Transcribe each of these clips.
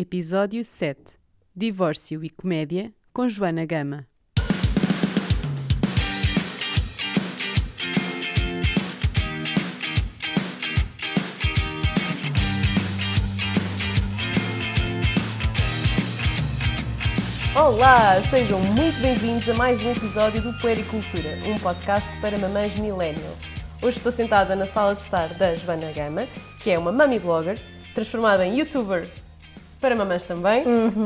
Episódio 7 Divórcio e Comédia com Joana Gama. Olá, sejam muito bem-vindos a mais um episódio do Puericultura, um podcast para mamães millennial. Hoje estou sentada na sala de estar da Joana Gama, que é uma mami blogger, transformada em youtuber para mamães também,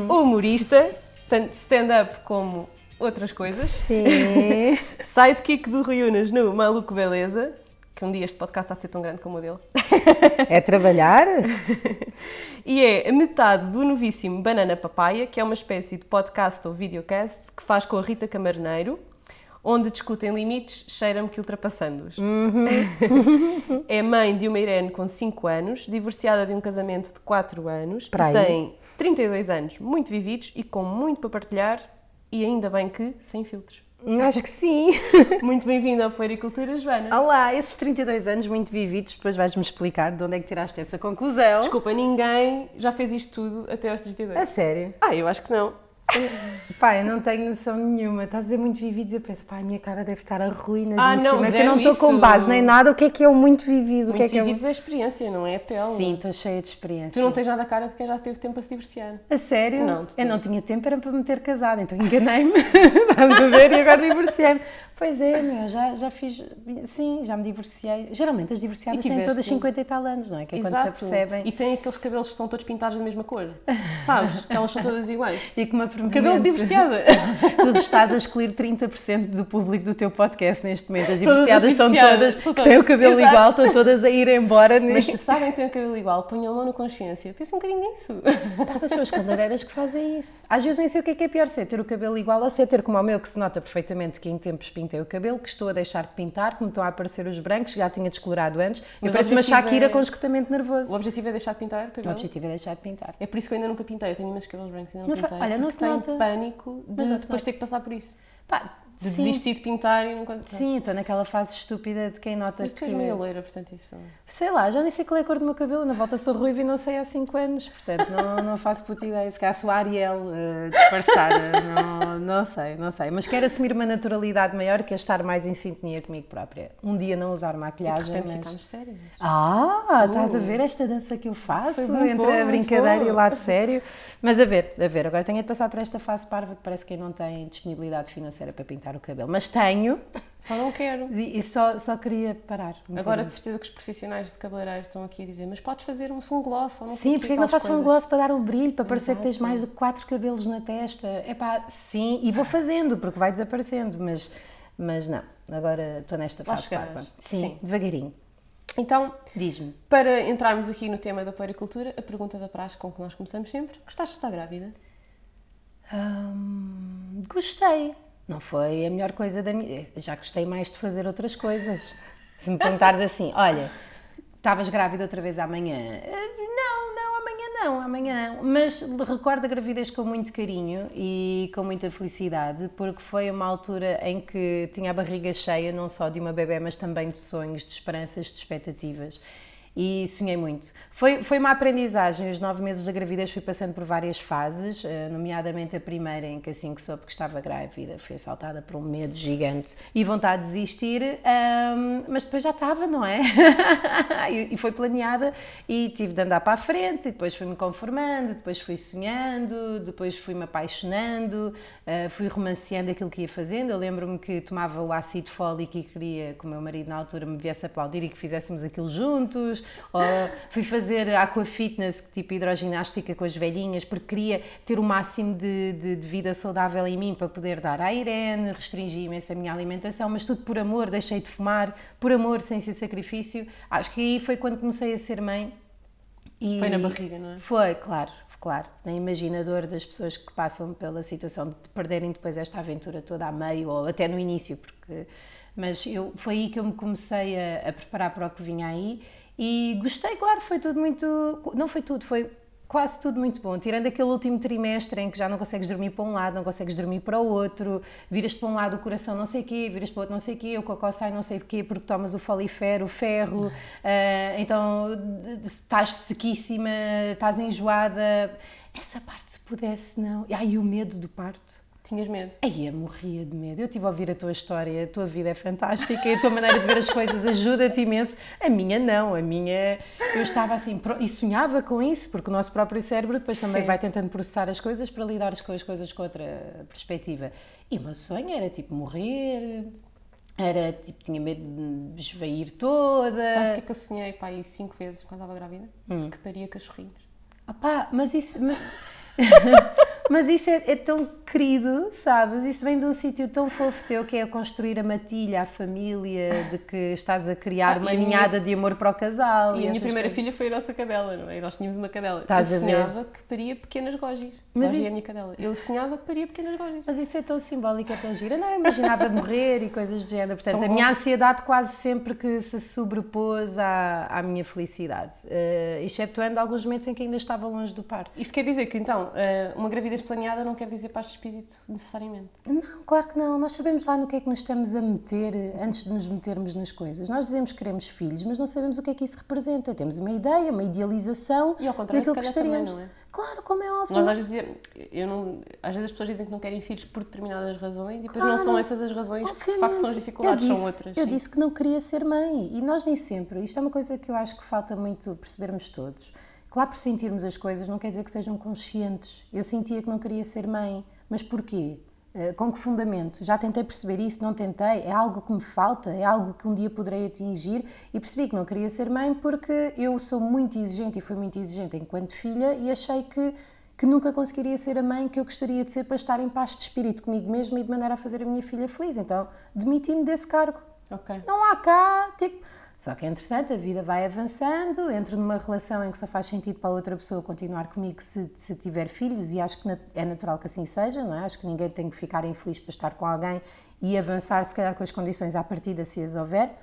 humorista, tanto stand-up como outras coisas, Sim. sidekick do Rui Unas no Maluco Beleza, que um dia este podcast está a ser tão grande como o dele, É trabalhar? e é metade do novíssimo Banana Papaya, que é uma espécie de podcast ou videocast que faz com a Rita Camarneiro, onde discutem limites, cheira-me que ultrapassando-os. é mãe de uma Irene com 5 anos, divorciada de um casamento de 4 anos, e tem 32 anos, muito vividos e com muito para partilhar, e ainda bem que sem filtros. Acho que sim. Muito bem-vinda ao Puericultura, Joana. Olá, esses 32 anos muito vividos, depois vais-me explicar de onde é que tiraste essa conclusão. Desculpa, ninguém já fez isto tudo até aos 32. A sério? Ah, eu acho que não. Pá, eu não tenho noção nenhuma. Estás a dizer muito vividos e eu penso, pá, a minha cara deve estar arruinadíssima. Ah, não, é que eu não estou com base nem nada. O que é que é o muito vivido? o que é Muito que é o- vividos é a experiência, não é a pele. Sim, estou cheia de experiência. Tu não tens nada a cara de quem já teve tempo a se divorciar. A sério? Não, eu não tinha tempo, era para me ter casado, então enganei-me. Estás a ver? E agora divorciei-me. Pois é, meu, já, já fiz. Sim, já me divorciei. Geralmente as divorciadas têm todas 50 e tal anos, não é? Que é quando se apercebem. E tem aqueles cabelos que estão todos pintados da mesma cor. Sabes? Elas são todas iguais. E que me aproveita. Cabelo divorciada. Tu estás a escolher 30% do público do teu podcast neste momento. As Todas as divorciadas estão divorciadas, todas, que têm o todas. cabelo Exato. igual, estão todas a ir embora. Mas Mas se sabem que têm o cabelo igual, ponham a mão na consciência. Pensa um bocadinho nisso. Pá, são as cabeleireiras que fazem isso. Às vezes nem sei o que é que é pior, se é ter o cabelo igual ou se é ter como o meu, que se nota perfeitamente que em tempos pintei o cabelo, que estou a deixar de pintar, que me estão a aparecer os brancos, já tinha descolorado antes, Mas o parece uma Shakira é- com esgotamento O nervoso. objetivo é deixar de pintar o O cabelo. objetivo é deixar de pintar. É por isso que eu ainda nunca pintei. Eu tenho imensos cabelos brancos e ainda não, Não pintei. olha, não se tenho nota. pânico de depois ter que passar por isso. Pá, De sim, desistir de pintar e nunca... sim, estou naquela fase estúpida de quem nota Mas tu que... és meio loira, portanto isso... Sei lá, já nem sei qual é a cor do meu cabelo, na volta sou ruiva e não sei há 5 anos, portanto não, não faço puta ideia. Se calhar sou a Ariel eh, disfarçada, não, não sei, não sei. Mas quero assumir uma naturalidade maior que é estar mais em sintonia comigo própria. Um dia não usar maquilhagem, mas... ficámos sérios. Ah, estás a ver esta dança que eu faço entre bom, a brincadeira e o lado sério? Mas a ver, a ver, agora tenho de passar por esta fase parva que parece que quem não tem disponibilidade financeira para pintar o cabelo. Mas tenho Só não quero. e e só, só queria parar. um Agora bocadinho. de certeza que os profissionais de cabeleireiro estão aqui a dizer mas podes fazer um sungloss ou não Sim, porque é que não fazes um gloss para dar um brilho, para parecer que tens mais do que quatro cabelos na testa? É pá, sim, e vou fazendo, porque vai desaparecendo, mas, mas não, agora estou nesta fase. Sim, Sim. devagarinho. Então, Diz-me. para entrarmos aqui no tema da puericultura, a pergunta da praxe com que nós começamos sempre, gostaste de estar grávida? Hum, gostei. Não foi a melhor coisa da minha. Já gostei mais de fazer outras coisas. Se me perguntares assim, olha, estavas grávida outra vez amanhã? Eh, Não, não, amanhã não, amanhã não. Mas recordo a gravidez com muito carinho e com muita felicidade, porque foi uma altura em que tinha a barriga cheia, não só de uma bebé, mas também de sonhos, de esperanças, de expectativas. E sonhei muito. Foi, foi uma aprendizagem. Os nove meses da gravidez fui passando por várias fases, eh, nomeadamente a primeira, em que assim que soube que estava grávida, fui assaltada por um medo gigante e vontade de desistir, ahm, mas depois já estava, não é? e, foi planeada e tive de andar para a frente, depois fui-me conformando, depois fui sonhando, depois fui-me apaixonando, eh, fui romanceando aquilo que ia fazendo. Eu lembro-me que tomava o ácido fólico e queria que o meu marido na altura me viesse aplaudir e que fizéssemos aquilo juntos, ou fui fazer aqua fitness, tipo hidroginástica com as velhinhas, porque queria ter o máximo de, de- de vida saudável em mim para poder dar à Irene, restringi imenso a minha alimentação, mas tudo por amor, deixei de fumar, por amor, sem ser sacrifício. Acho que aí foi quando comecei a ser mãe. E Foi na barriga, não é? Foi, claro, claro. Nem imaginador das pessoas que passam pela situação de perderem depois esta aventura toda a meio ou até no início, porque. Mas eu, foi aí que eu me comecei a, a preparar para o que vinha aí e gostei, claro, foi tudo muito. Não foi tudo, foi quase tudo muito bom. Tirando aquele último trimestre em que já não consegues dormir para um lado, não consegues dormir para o outro, viras para um lado o coração não sei o quê, viras para o outro não sei o quê, o cocó sai não sei o quê porque tomas o folifero, o ferro, ah, então estás sequíssima, estás enjoada. essa parte se pudesse não. E aí o medo do parto. Tinhas medo? Aí eu morria de medo. Eu estive a ouvir a tua história, a tua vida é fantástica e a tua maneira de ver as coisas ajuda-te imenso. A minha não, a minha. Eu estava assim e sonhava com isso, porque o nosso próprio cérebro depois também Sim. vai tentando processar as coisas para lidar com as coisas com outra perspectiva. E o meu sonho era tipo morrer, era tipo, tinha medo de me esvair toda. Sabes o que é que eu sonhei, pá, aí cinco vezes quando estava grávida? Hum. Que paria cachorrinhos. Opá, mas isso. Mas, mas isso é, é tão querido, sabes? Isso vem de um sítio tão fofo teu que é a construir a matilha, a família, de que estás a criar Ah, uma e a minha- ninhada de amor para o casal. E a minha primeira coisas. filha foi a nossa cadela, não é? Nós tínhamos uma cadela. Estás eu sonhava que paria pequenas gojis. Mas é isso- a minha cadela. Eu sonhava que paria pequenas gojis. Mas isso é tão simbólico, é tão gira. Não, eu imaginava morrer e coisas do género. Portanto, Tão a bom. minha ansiedade quase sempre que se sobrepôs à, à minha felicidade. Uh, exceptuando alguns momentos em que ainda estava longe do parto. Isto quer dizer que, então, eh, uma gravidez planeada não quer dizer paz de espírito, necessariamente. Não, claro que não. Nós sabemos lá no que é que nos estamos a meter eh, antes de nos metermos nas coisas. Nós dizemos que queremos filhos, mas não sabemos o que é que isso representa. Temos uma ideia, uma idealização E ao contrário, daquilo que calhar também, gostaríamos. não é? Claro, como é óbvio. Nós às vezes, eu não, às vezes as pessoas dizem que não querem filhos por determinadas razões e depois não são essas as razões que de facto são as dificuldades, disse, são outras. Eu sim. disse que não queria ser mãe e nós nem sempre. Isto é uma coisa que eu acho que falta muito percebermos todos. Claro, por sentirmos as coisas não quer dizer que sejam conscientes. Eu sentia que não queria ser mãe, mas porquê? Eh, Com que fundamento? Já tentei perceber isso, não tentei. É algo que me falta, é algo que um dia poderei atingir e percebi que não queria ser mãe porque eu sou muito exigente e fui muito exigente enquanto filha e achei que que nunca conseguiria ser a mãe que eu gostaria de ser para estar em paz de espírito comigo mesma e de maneira a fazer a minha filha feliz. Então, demiti-me desse cargo. Ok. Não há cá, tipo. Só que, entretanto, a vida vai avançando, entro numa relação em que só faz sentido para outra pessoa continuar comigo se, se tiver filhos, e acho que é natural que assim seja, não é? Acho que ninguém tem que ficar infeliz para estar com alguém e avançar, se calhar, com as condições à partida, se as houver.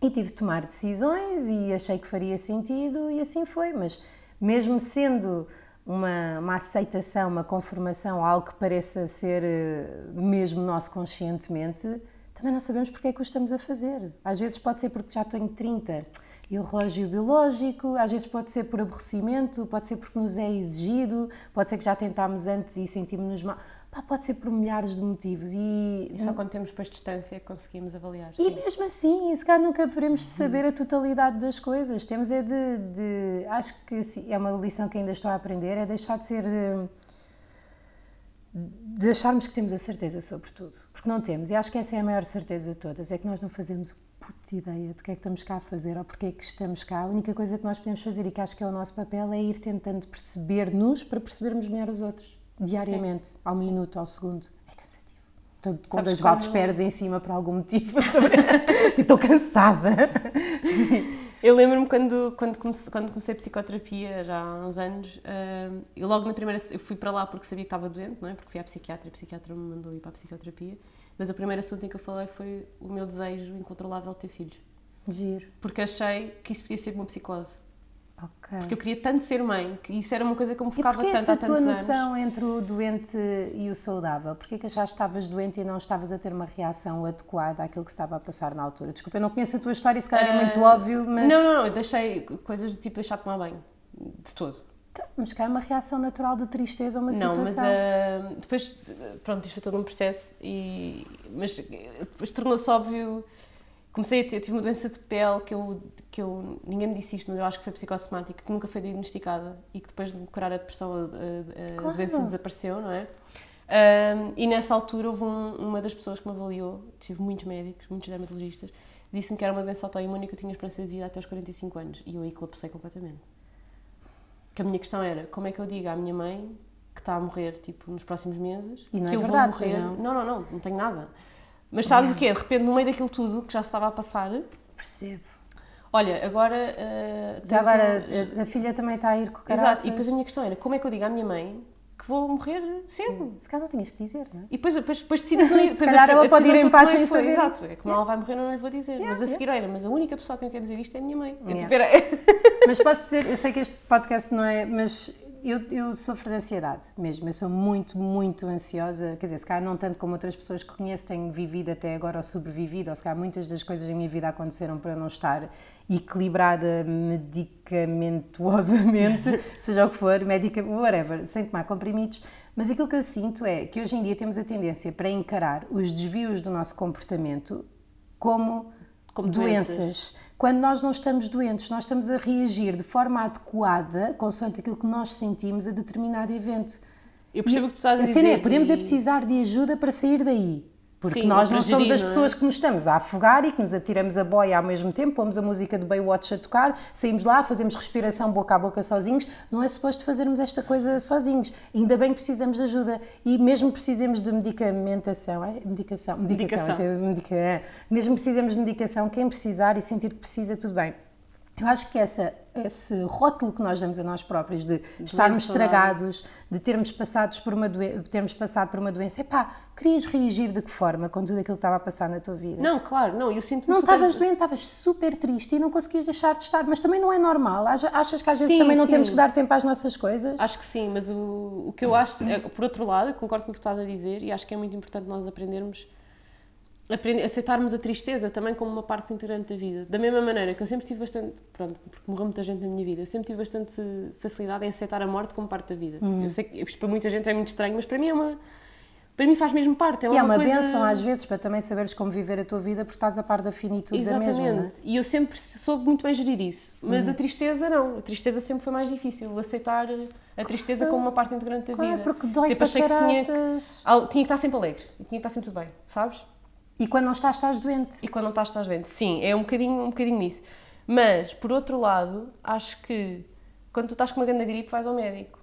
E tive de tomar decisões e achei que faria sentido e assim foi. Mas mesmo sendo uma, uma aceitação, uma conformação, algo que pareça ser eh, mesmo nosso conscientemente, também não sabemos porque é que o estamos a fazer. Às vezes pode ser porque já tenho 30 e o relógio biológico, às vezes pode ser por aborrecimento, pode ser porque nos é exigido, pode ser que já tentámos antes e sentimos-nos mal. Pá, pode ser por milhares de motivos e E só quando temos depois distância é que conseguimos avaliar. e sim. mesmo assim, se calhar nunca veremos de saber a totalidade das coisas. Temos é de, de- Acho que é uma lição que ainda estou a aprender, é deixar de ser. eh, de acharmos que temos a certeza sobre tudo. Porque não temos. E acho que essa é a maior certeza de todas, é que nós não fazemos puta ideia do que é que estamos cá a fazer ou porque é que estamos cá. A única coisa que nós podemos fazer e que acho que é o nosso papel é ir tentando perceber-nos para percebermos melhor os outros. Diariamente, ao minuto, ao segundo. É cansativo. Estou com Sabes dois vados quando- peras em cima por algum motivo. tipo, estou cansada. Eu lembro-me quando, quando, comecei, quando comecei psicoterapia, já há uns anos, hum, eu logo na primeira, eu fui para lá porque sabia que estava doente, não é? Porque fui à psiquiatra e a psiquiatra me mandou ir para a psicoterapia, mas o primeiro assunto em que eu falei foi o meu desejo incontrolável de ter filhos. Giro. Porque achei que isso podia ser uma psicose. Ok. Porque eu queria tanto ser mãe, que isso era uma coisa que eu me focava tanto essa há tua tantos anos. noção entre o doente e o saudável? Porquê que já estavas doente e não estavas a ter uma reação adequada àquilo que estava a passar na altura? Desculpa, eu não conheço a tua história, se calhar é muito Ah, óbvio, mas... Não, não, não, eu deixei coisas do tipo deixar de tomar banho, de todo. Então, Mas cá é uma reação natural de tristeza, uma Não, mas situação. ah, depois, pronto, isto foi todo um processo, e, mas depois tornou-se óbvio. Comecei a ter, eu tive uma doença de pele que eu, que eu, ninguém me disse isto, mas eu acho que foi psicossomática, que nunca foi diagnosticada e que depois de curar a depressão a, a- a Claro. doença desapareceu, não é? Ah, e nessa altura houve um- uma das pessoas que me avaliou, tive muitos médicos, muitos dermatologistas, disse-me que era uma doença autoimune que eu tinha esperança de vida até aos 45 anos. E eu aí colapsei completamente. Que a minha questão era, como é que eu digo à minha mãe que está a morrer, tipo, nos próximos meses, E não que é eu verdade, vou morrer... não? não, não, não, não tenho nada. Mas sabes o quê? De repente, no meio daquilo tudo que já se estava a passar, Percebo. olha, agora... ah, Já agora, um- a, a filha também está a ir com Exato, caraças. e depois a minha questão era, como é que eu digo à minha mãe que vou morrer cedo? Se calhar não tinhas que dizer, não é? E depois, depois, depois decidi que não. Se calhar ela pode ir em que paz sem saber Exato, isso. é como ela vai morrer, não lhe vou dizer. mas a seguir era, mas a única pessoa a quem eu quero dizer isto é a minha mãe. Eu, Yeah. tipo, era- Mas posso dizer, eu sei que este podcast não é, mas eu, eu sofro de ansiedade mesmo, eu sou muito, muito ansiosa, quer dizer, se calhar não tanto como outras pessoas que conheço, tenho vivido até agora ou sobrevivido, ou se calhar muitas das coisas da minha vida aconteceram para eu não estar equilibrada medicamentuosamente, seja o que for, medica, whatever, sem tomar comprimidos, mas aquilo que eu sinto é que hoje em dia temos a tendência para encarar os desvios do nosso comportamento como, Como doenças. doenças. Quando nós não estamos doentes, nós estamos a reagir de forma adequada, consoante aquilo que nós sentimos a determinado evento. Eu percebo o que tu estás a A dizer. cena é, podemos é e- precisar de ajuda para sair daí. Porque Sim, nós não somos as é? pessoas que nos estamos a afogar e que nos atiramos a boia ao mesmo tempo, pomos a música do Baywatch a tocar, saímos lá, fazemos respiração boca a boca sozinhos. Não é suposto fazermos esta coisa sozinhos. Ainda bem que precisamos de ajuda. E mesmo precisemos de medicamentação, é? Medicação, medicação, Medicação. é medica- é. mesmo precisamos de medicação, quem precisar e sentir que precisa, tudo bem. Eu acho que essa, esse rótulo que nós damos a nós próprios de estarmos estragados, de termos, passados por uma doen- termos passado por uma doença, epá, querias reagir de que forma com tudo aquilo que estava a passar na tua vida? Não, claro, não, eu sinto-me Não super- estavas doente, estavas super triste e não conseguias deixar de estar, mas também não é normal. Acha- Achas que às vezes Sim, também não sim. temos que dar tempo às nossas coisas? Acho que sim, mas o, o que eu acho, é, por outro lado, concordo com o que estás a dizer e acho que é muito importante nós aprendermos, aprender, aceitarmos a tristeza também como uma parte integrante da vida. Da mesma maneira que eu sempre tive bastante, pronto, porque morreu muita gente na minha vida, eu sempre tive bastante facilidade em aceitar a morte como parte da vida. Uhum. Eu sei que isto para muita gente é muito estranho, mas para mim é uma. Para mim faz mesmo parte. É E é uma coisa... benção às vezes para também saberes como viver a tua vida porque estás a par da finitude da Exatamente. mesma. não é? E eu sempre soube muito bem gerir isso. Mas a tristeza não. A tristeza sempre foi mais difícil. Aceitar a tristeza como uma parte integrante da Claro, vida. porque dói sempre para achei que tinha, tinha que estar sempre alegre. E tinha que estar sempre tudo bem, sabes? E quando não estás, estás doente. E quando não estás, estás doente. Sim, é um bocadinho, um bocadinho nisso. Mas, por outro lado, acho que quando tu estás com uma grande gripe, vais ao médico.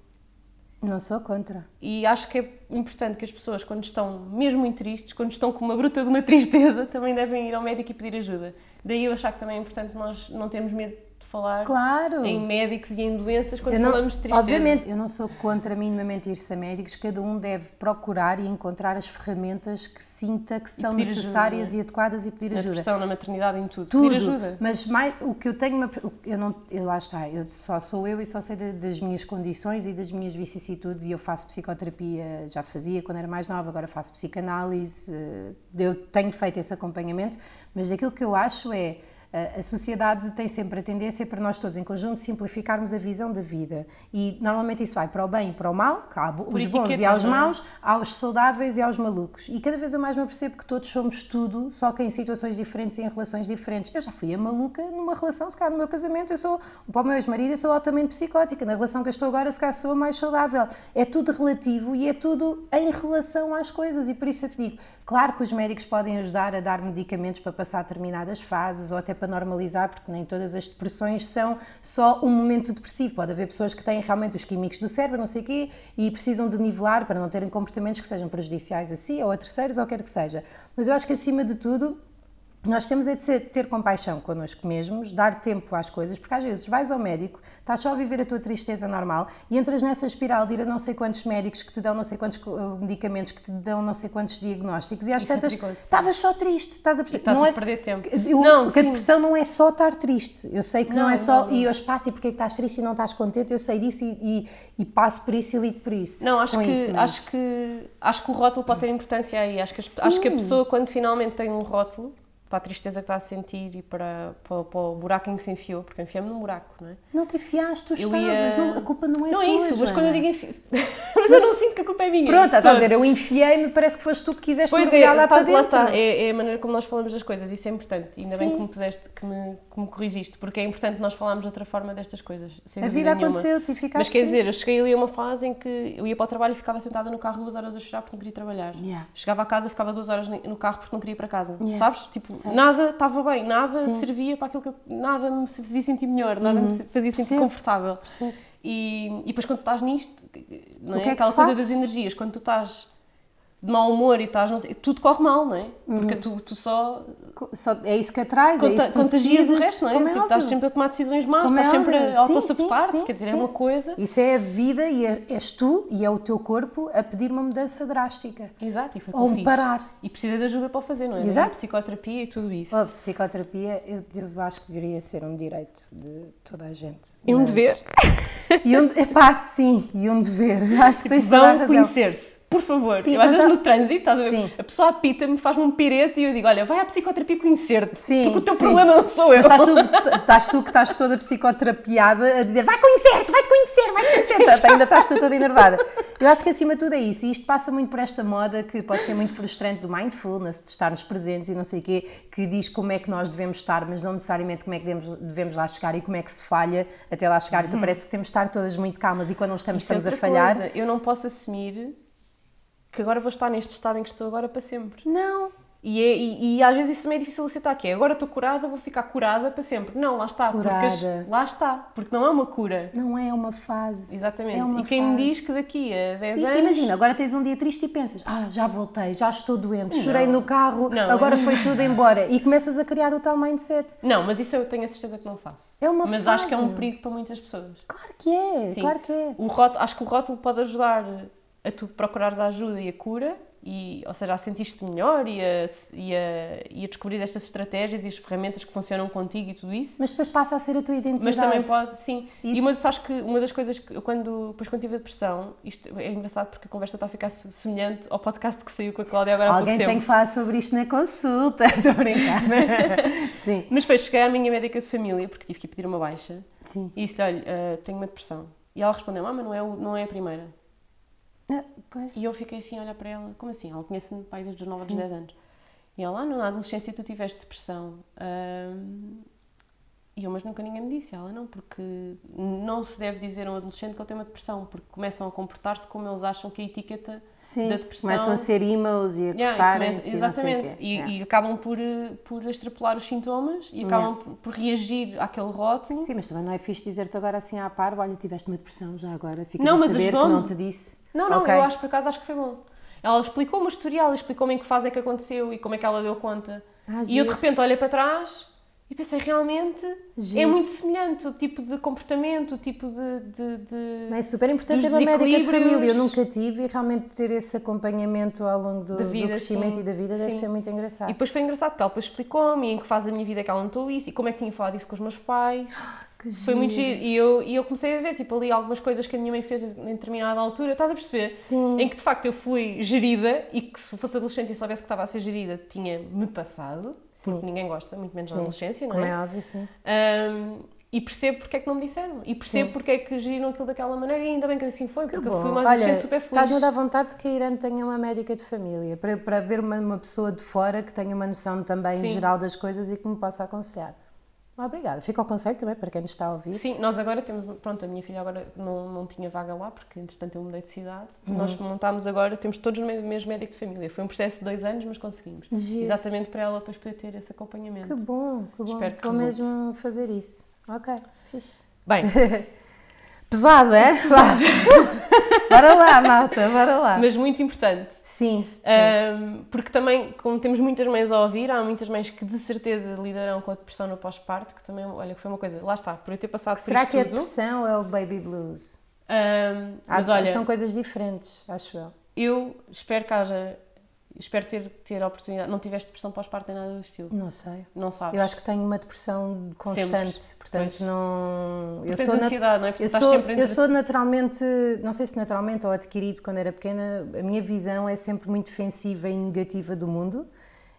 Não sou contra. E acho que é importante que as pessoas, quando estão mesmo muito tristes, quando estão com uma bruta de uma tristeza, também devem ir ao médico e pedir ajuda. Daí eu achar que também é importante nós não termos medo falar Claro. em médicos e em doenças quando não- falamos de tristeza. Obviamente, eu não sou contra minimamente ir-se a médicos, cada um deve procurar e encontrar as ferramentas que sinta que são ajuda, necessárias não é? e adequadas e pedir Na ajuda. depressão, na maternidade, em tudo. Tudo, Pedir ajuda. mas mais, o que eu tenho, eu não, eu, lá está, eu só sou eu e só sei da- das minhas condições e das minhas vicissitudes e eu faço psicoterapia, já fazia quando era mais nova, agora faço psicanálise, eh, eu tenho feito esse acompanhamento, mas daquilo que eu acho é a sociedade tem sempre a tendência para nós todos em conjunto simplificarmos a visão da vida e normalmente isso vai para o bem e para o mal, que há bo- os bons e aos é? maus, aos saudáveis e aos malucos. E cada vez eu mais me percebo que todos somos tudo, só que em situações diferentes e em relações diferentes. Eu já fui a maluca numa relação, se calhar no meu casamento eu sou, para o meu ex-marido eu sou altamente psicótica, na relação que eu estou agora se calhar sou a mais saudável. É tudo relativo e é tudo em relação às coisas e por isso eu te digo, claro que os médicos podem ajudar a dar medicamentos para passar determinadas fases ou até para normalizar, porque nem todas as depressões são só um momento depressivo. Pode haver pessoas que têm realmente os químicos do cérebro, não sei o quê, e precisam de nivelar para não terem comportamentos que sejam prejudiciais a si ou a terceiros ou quer que seja. Mas eu acho que acima de tudo nós temos é de ser- ter compaixão connosco mesmos, dar tempo às coisas, porque às vezes vais ao médico, estás só a viver a tua tristeza normal e entras nessa espiral de ir a não sei quantos médicos que te dão não sei quantos co- medicamentos, que te dão não sei quantos diagnósticos e às Isso é tantas sim. estavas só triste, estás a perceber? estás não a é- perder tempo. Eu, Não, porque a sim. depressão não é só estar triste. Eu sei que não, Não, é só. não, não. E eu passo e porque é que estás triste e não estás contente, eu sei disso e, e- e passo por isso e lido por isso. Não, acho Com que, isso, acho, que, acho que o rótulo pode ter importância aí. Acho que, as- acho que a pessoa, quando finalmente tem um rótulo, para a tristeza que está a sentir e para, para, para o buraco em que se enfiou, porque enfiei-me num buraco, não é? Não te enfiaste, tu estavas. ia- Não, a culpa não é Não tua. é isso, mas quando eu digo enfiei. mas, eu não sinto que a culpa é minha. Pronto, estás a dizer, eu enfiei-me, parece que foste tu que quiseste Pois mergulhar é, lá tá- para dentro. lá está, é, é a maneira como nós falamos das coisas, isso é importante. Ainda bem Sim. que me puseste, que me, que me corrigiste, porque é importante nós falarmos de outra forma destas coisas. A vida aconteceu-te e ficaste Mas quer dizer, eu cheguei ali a uma fase em que eu ia para o trabalho e ficava sentada no carro duas horas a chorar porque não queria trabalhar. Yeah. Chegava a casa ficava duas horas no carro porque não queria ir para casa. Yeah. Sabes? Tipo, Nada estava bem, nada Sim. servia para aquilo que eu, nada me fazia sentir melhor, nada me fazia sentir Percebo. confortável. Percebo. E, e depois quando estás nisto, não é? é que Aquela coisa faz? das energias, quando tu estás de mau humor e estás, não sei, tudo corre mal, não é? Uhum. Porque tu, tu só Só, é isso que atrai, é isso que contagias o resto, não é? tipo, estás óbvio. sempre a tomar decisões más, Como é estás sempre óbvio. a autossabotar-te, quer dizer, é sim. uma coisa. Isso é a vida e é- és tu e é o teu corpo a pedir uma mudança drástica. Exato, e foi Ou um parar. E precisa de ajuda para o fazer, não é? Exato. Psicoterapia e tudo isso. A psicoterapia, eu, eu acho que deveria ser um direito de toda a gente. E um Mas- dever. E um, epá, sim, e um dever. Acho que tens Vão conhecer-se, por favor. Sim, eu às vezes há- no trânsito, a a pessoa apita-me, faz-me um pirete e eu digo, olha, vai à psicoterapia conhecer-te. Sim, porque o teu sim. problema não sou eu. Mas estás tu, estás tu que estás toda psicoterapiada a dizer vai conhecer-te, vai-te conhecer, vai conhecer-te. Ainda estás tu toda enervada. Eu acho que acima de tudo é isso. E isto passa muito por esta moda que pode ser muito frustrante do mindfulness, de estarmos presentes e não sei o quê, que diz como é que nós devemos estar, mas não necessariamente como é que devemos, devemos lá chegar e como é que se falha até lá chegar. Então parece que temos de estar todas muito calmas e quando não estamos, Isso é estamos a outra falhar. coisa. Eu não posso assumir que agora vou estar neste estado em que estou agora para sempre. Não, E, é- e- e às vezes isso também é difícil de aceitar, que é agora estou curada, vou ficar curada para sempre. Não, lá está. Porque Curada. lá está, porque não é uma cura. não é uma fase. Exatamente. É uma e quem me fase. diz que daqui a 10 I- anos. Imagina, agora tens um dia triste e pensas, ah, já voltei, já estou doente, chorei no carro, Não. agora foi tudo embora. E começas a criar o tal mindset. Não, mas isso eu tenho a certeza que não faço. É uma mas acho que é um fase. perigo para muitas pessoas. Claro que é, Sim. claro que é. O rótulo, acho que o rótulo pode ajudar a tu procurares a ajuda e a cura, e, ou seja, a sentir-te melhor e a, e, a, e a descobrir estas estratégias e as ferramentas que funcionam contigo e tudo isso. Mas depois passa a ser a tua identidade. Mas também pode, sim. E Isso. uma, acho que uma das coisas que eu, quando, depois quando tive a depressão, isto é engraçado porque a conversa está a ficar se- semelhante ao podcast que saiu com a Cláudia agora há Alguém pouco tem tempo. que falar sobre isto na consulta. Estou a brincar. Sim. Mas depois cheguei à minha médica de família, porque tive que ir pedir uma baixa, Sim. e disse-lhe, olha, eh, tenho uma depressão. E ela respondeu, ah, mas não é, o- não é a primeira. Ah. E eu fiquei assim a olhar para ela, como assim? Ela conhece-me pai desde os 9 aos 10 anos. E ela, ah, não, na adolescência tu tiveste depressão. E eu, mas nunca ninguém me disse. Ela, não, porque não se deve dizer a um adolescente que ele tem uma depressão, porque começam a comportar-se como eles acham que a etiqueta Sim, da depressão... começam a ser emos e a Yeah, cortarem-se exatamente. E, Yeah. e acabam por, por extrapolar os sintomas e acabam por, por reagir àquele rótulo. Sim, mas também não é fixe dizer-te agora assim à par, olha, tiveste uma depressão já agora, ficas Não, a mas saber que não te disse. Não, não, Ok. eu acho por acaso acho que foi bom. Ela explicou-me o historial, explicou-me em que fase é que aconteceu e como é que ela deu conta. Ah, e eu de repente olhei para trás e pensei, realmente é Giro. muito semelhante o tipo de comportamento, o tipo de. de, de- É super importante ter uma médica de família. Eu nunca tive e realmente ter esse acompanhamento ao longo do, Da do vida, crescimento sim, e da vida deve sim. ser muito engraçado. E depois foi engraçado porque ela depois explicou-me em que fase da minha vida é que ela notou isso e como é que tinha falado isso com os meus pais. Que Foi muito giro. E eu, e eu comecei a ver, tipo, ali algumas coisas que a minha mãe fez em determinada altura, estás a perceber? Sim. Em que de facto eu fui gerida e que se fosse adolescente e soubesse que estava a ser gerida, tinha-me passado. Sim. Porque ninguém gosta, muito menos na Sim. adolescência, não Como é? é óbvio, sim. Ahm, e percebo porque é que não me disseram. E percebo Sim. porque é que geriram aquilo daquela maneira e ainda bem que assim foi, Que porque bom. eu fui uma adolescente Olha, super feliz. estás-me a dar vontade que a Irã tenha uma médica de família, para, para ver uma, uma pessoa de fora que tenha uma noção também Sim. geral das coisas e que me possa aconselhar. Obrigada. Fica o conselho também para quem nos está a ouvir. Sim, nós agora temos, pronto, a minha filha agora não, não tinha vaga lá, porque entretanto eu mudei de cidade. Uhum. Nós montámos agora, temos todos o me- mesmo médico de família. Foi um processo de dois anos, mas conseguimos. Giro. Exatamente para ela depois poder ter esse acompanhamento. Que bom, que bom. Espero que Vou resulte. mesmo fazer isso. Ok, fixe. Bem, Pesado, é? Vá. bora lá, malta, bora lá. mas muito importante. Sim, sim. Ahm, porque também, como temos muitas mães a ouvir, há muitas mães que de certeza lidarão com a depressão no pós-parto, que também, olha, que foi uma coisa, lá está, por eu ter passado Será por que é tudo. depressão ou é o baby blues? Há- mas olha, São coisas diferentes, acho eu. eu espero que haja, espero ter, ter a oportunidade, não tiveste depressão pós-parto nem nada do estilo, Não sei. não sabes. Eu acho que tenho uma depressão constante, Sempre, portanto pois. não. Eu tens sou, ansiedade, não é? Eu estás sou, entre... eu sou naturalmente, não sei se naturalmente ou adquirido quando era pequena, a minha visão é sempre muito defensiva e negativa do mundo.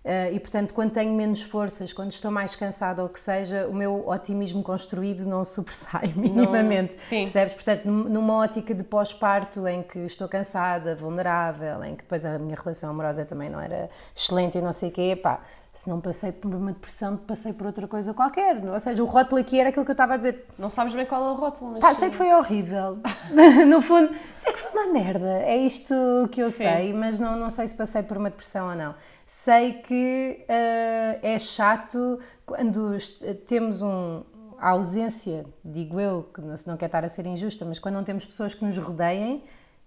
Eh, e portanto, quando tenho menos forças, quando estou mais cansada ou o que seja, o meu otimismo construído não sobressai minimamente. sim. Percebes? Portanto, num- numa ótica de pós-parto em que estou cansada, vulnerável, em que depois a minha relação amorosa também não era excelente e não sei o quê, pá, se não passei por uma depressão, passei por outra coisa qualquer. Ou seja, o rótulo aqui era aquilo que eu estava a dizer. Não sabes bem qual é o rótulo, mas... Pá, sei que foi horrível. no fundo, sei que foi uma merda. É isto que eu Sim. sei, mas não, não sei se passei por uma depressão ou não. Sei que eh, é chato quando temos um, a ausência, digo eu, que não, não quer estar a ser injusta, mas quando não temos pessoas que nos rodeiem,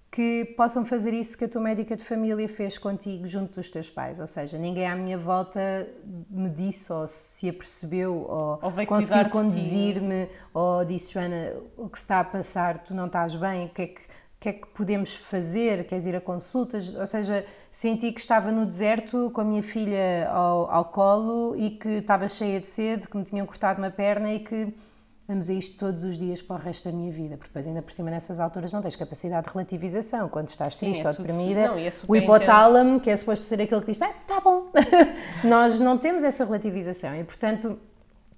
que possam fazer isso que a tua médica de família fez contigo junto dos teus pais. Ou seja, ninguém à minha volta me disse ou se apercebeu ou, Ou conseguiu conduzir-me ou disse, Joana, o que se está a passar, tu não estás bem, o que é que, que, é que podemos fazer? Queres ir a consultas? Ou seja, senti que estava no deserto com a minha filha ao, ao colo e que estava cheia de sede, que me tinham cortado uma perna e que vamos a isto todos os dias para o resto da minha vida, porque depois ainda por cima nessas alturas não tens capacidade de relativização, quando estás Sim, triste é ou deprimida, não, é o hipotálamo, que é suposto ser aquele que diz, bem, tá bom, nós não temos essa relativização e portanto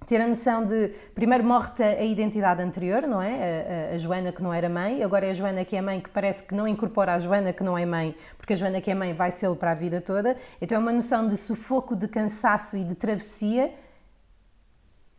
ter a noção de, primeiro morre-te a identidade anterior, não é? A, a- a Joana que não era mãe, agora é a Joana que é mãe que parece que não incorpora a Joana que não é mãe, porque a Joana que é mãe vai ser para a vida toda. Então é uma noção de sufoco, de cansaço e de travessia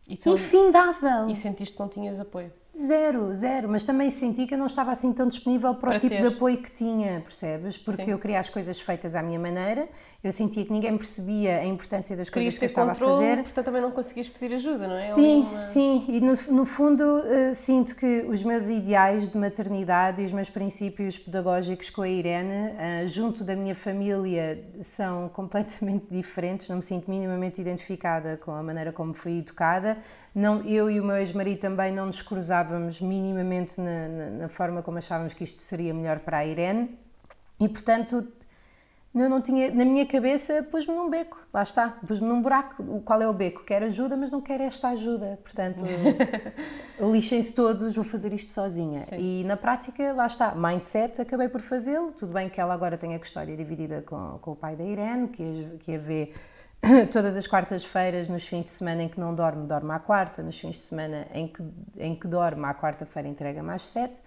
E, tu, infindável. e sentiste que não tinhas apoio. Zero, zero. Mas também senti que eu não estava assim tão disponível para, Para o tipo ter. de apoio que tinha, percebes? Porque Sim. eu queria as coisas feitas à minha maneira, eu sentia que ninguém percebia a importância das coisas Querias que eu estava a controle, fazer. portanto também não conseguias pedir ajuda, não é? Sim, uma- sim, e no, no fundo eh, sinto que os meus ideais de maternidade e os meus princípios pedagógicos com a Irene, eh, junto da minha família, são completamente diferentes. Não me sinto minimamente identificada com a maneira como fui educada. Não, eu e o meu ex-marido também não nos cruzávamos minimamente na, na, na forma como achávamos que isto seria melhor para a Irene. E portanto, eu não tinha, na minha cabeça, pus-me num beco, lá está, pus-me num buraco. O- Qual é o beco? Quero ajuda, mas não quero esta ajuda. Portanto, lixem-se todos, vou fazer isto sozinha. Sim. E na prática, lá está, mindset, acabei por fazê-lo. Tudo bem que ela agora tem a custódia dividida com, com o pai da Irene, que que a vê todas as quartas-feiras, nos fins de semana em que não dorme, dorme à quarta, nos fins de semana em que, em que dorme, à quarta-feira entrega mais sete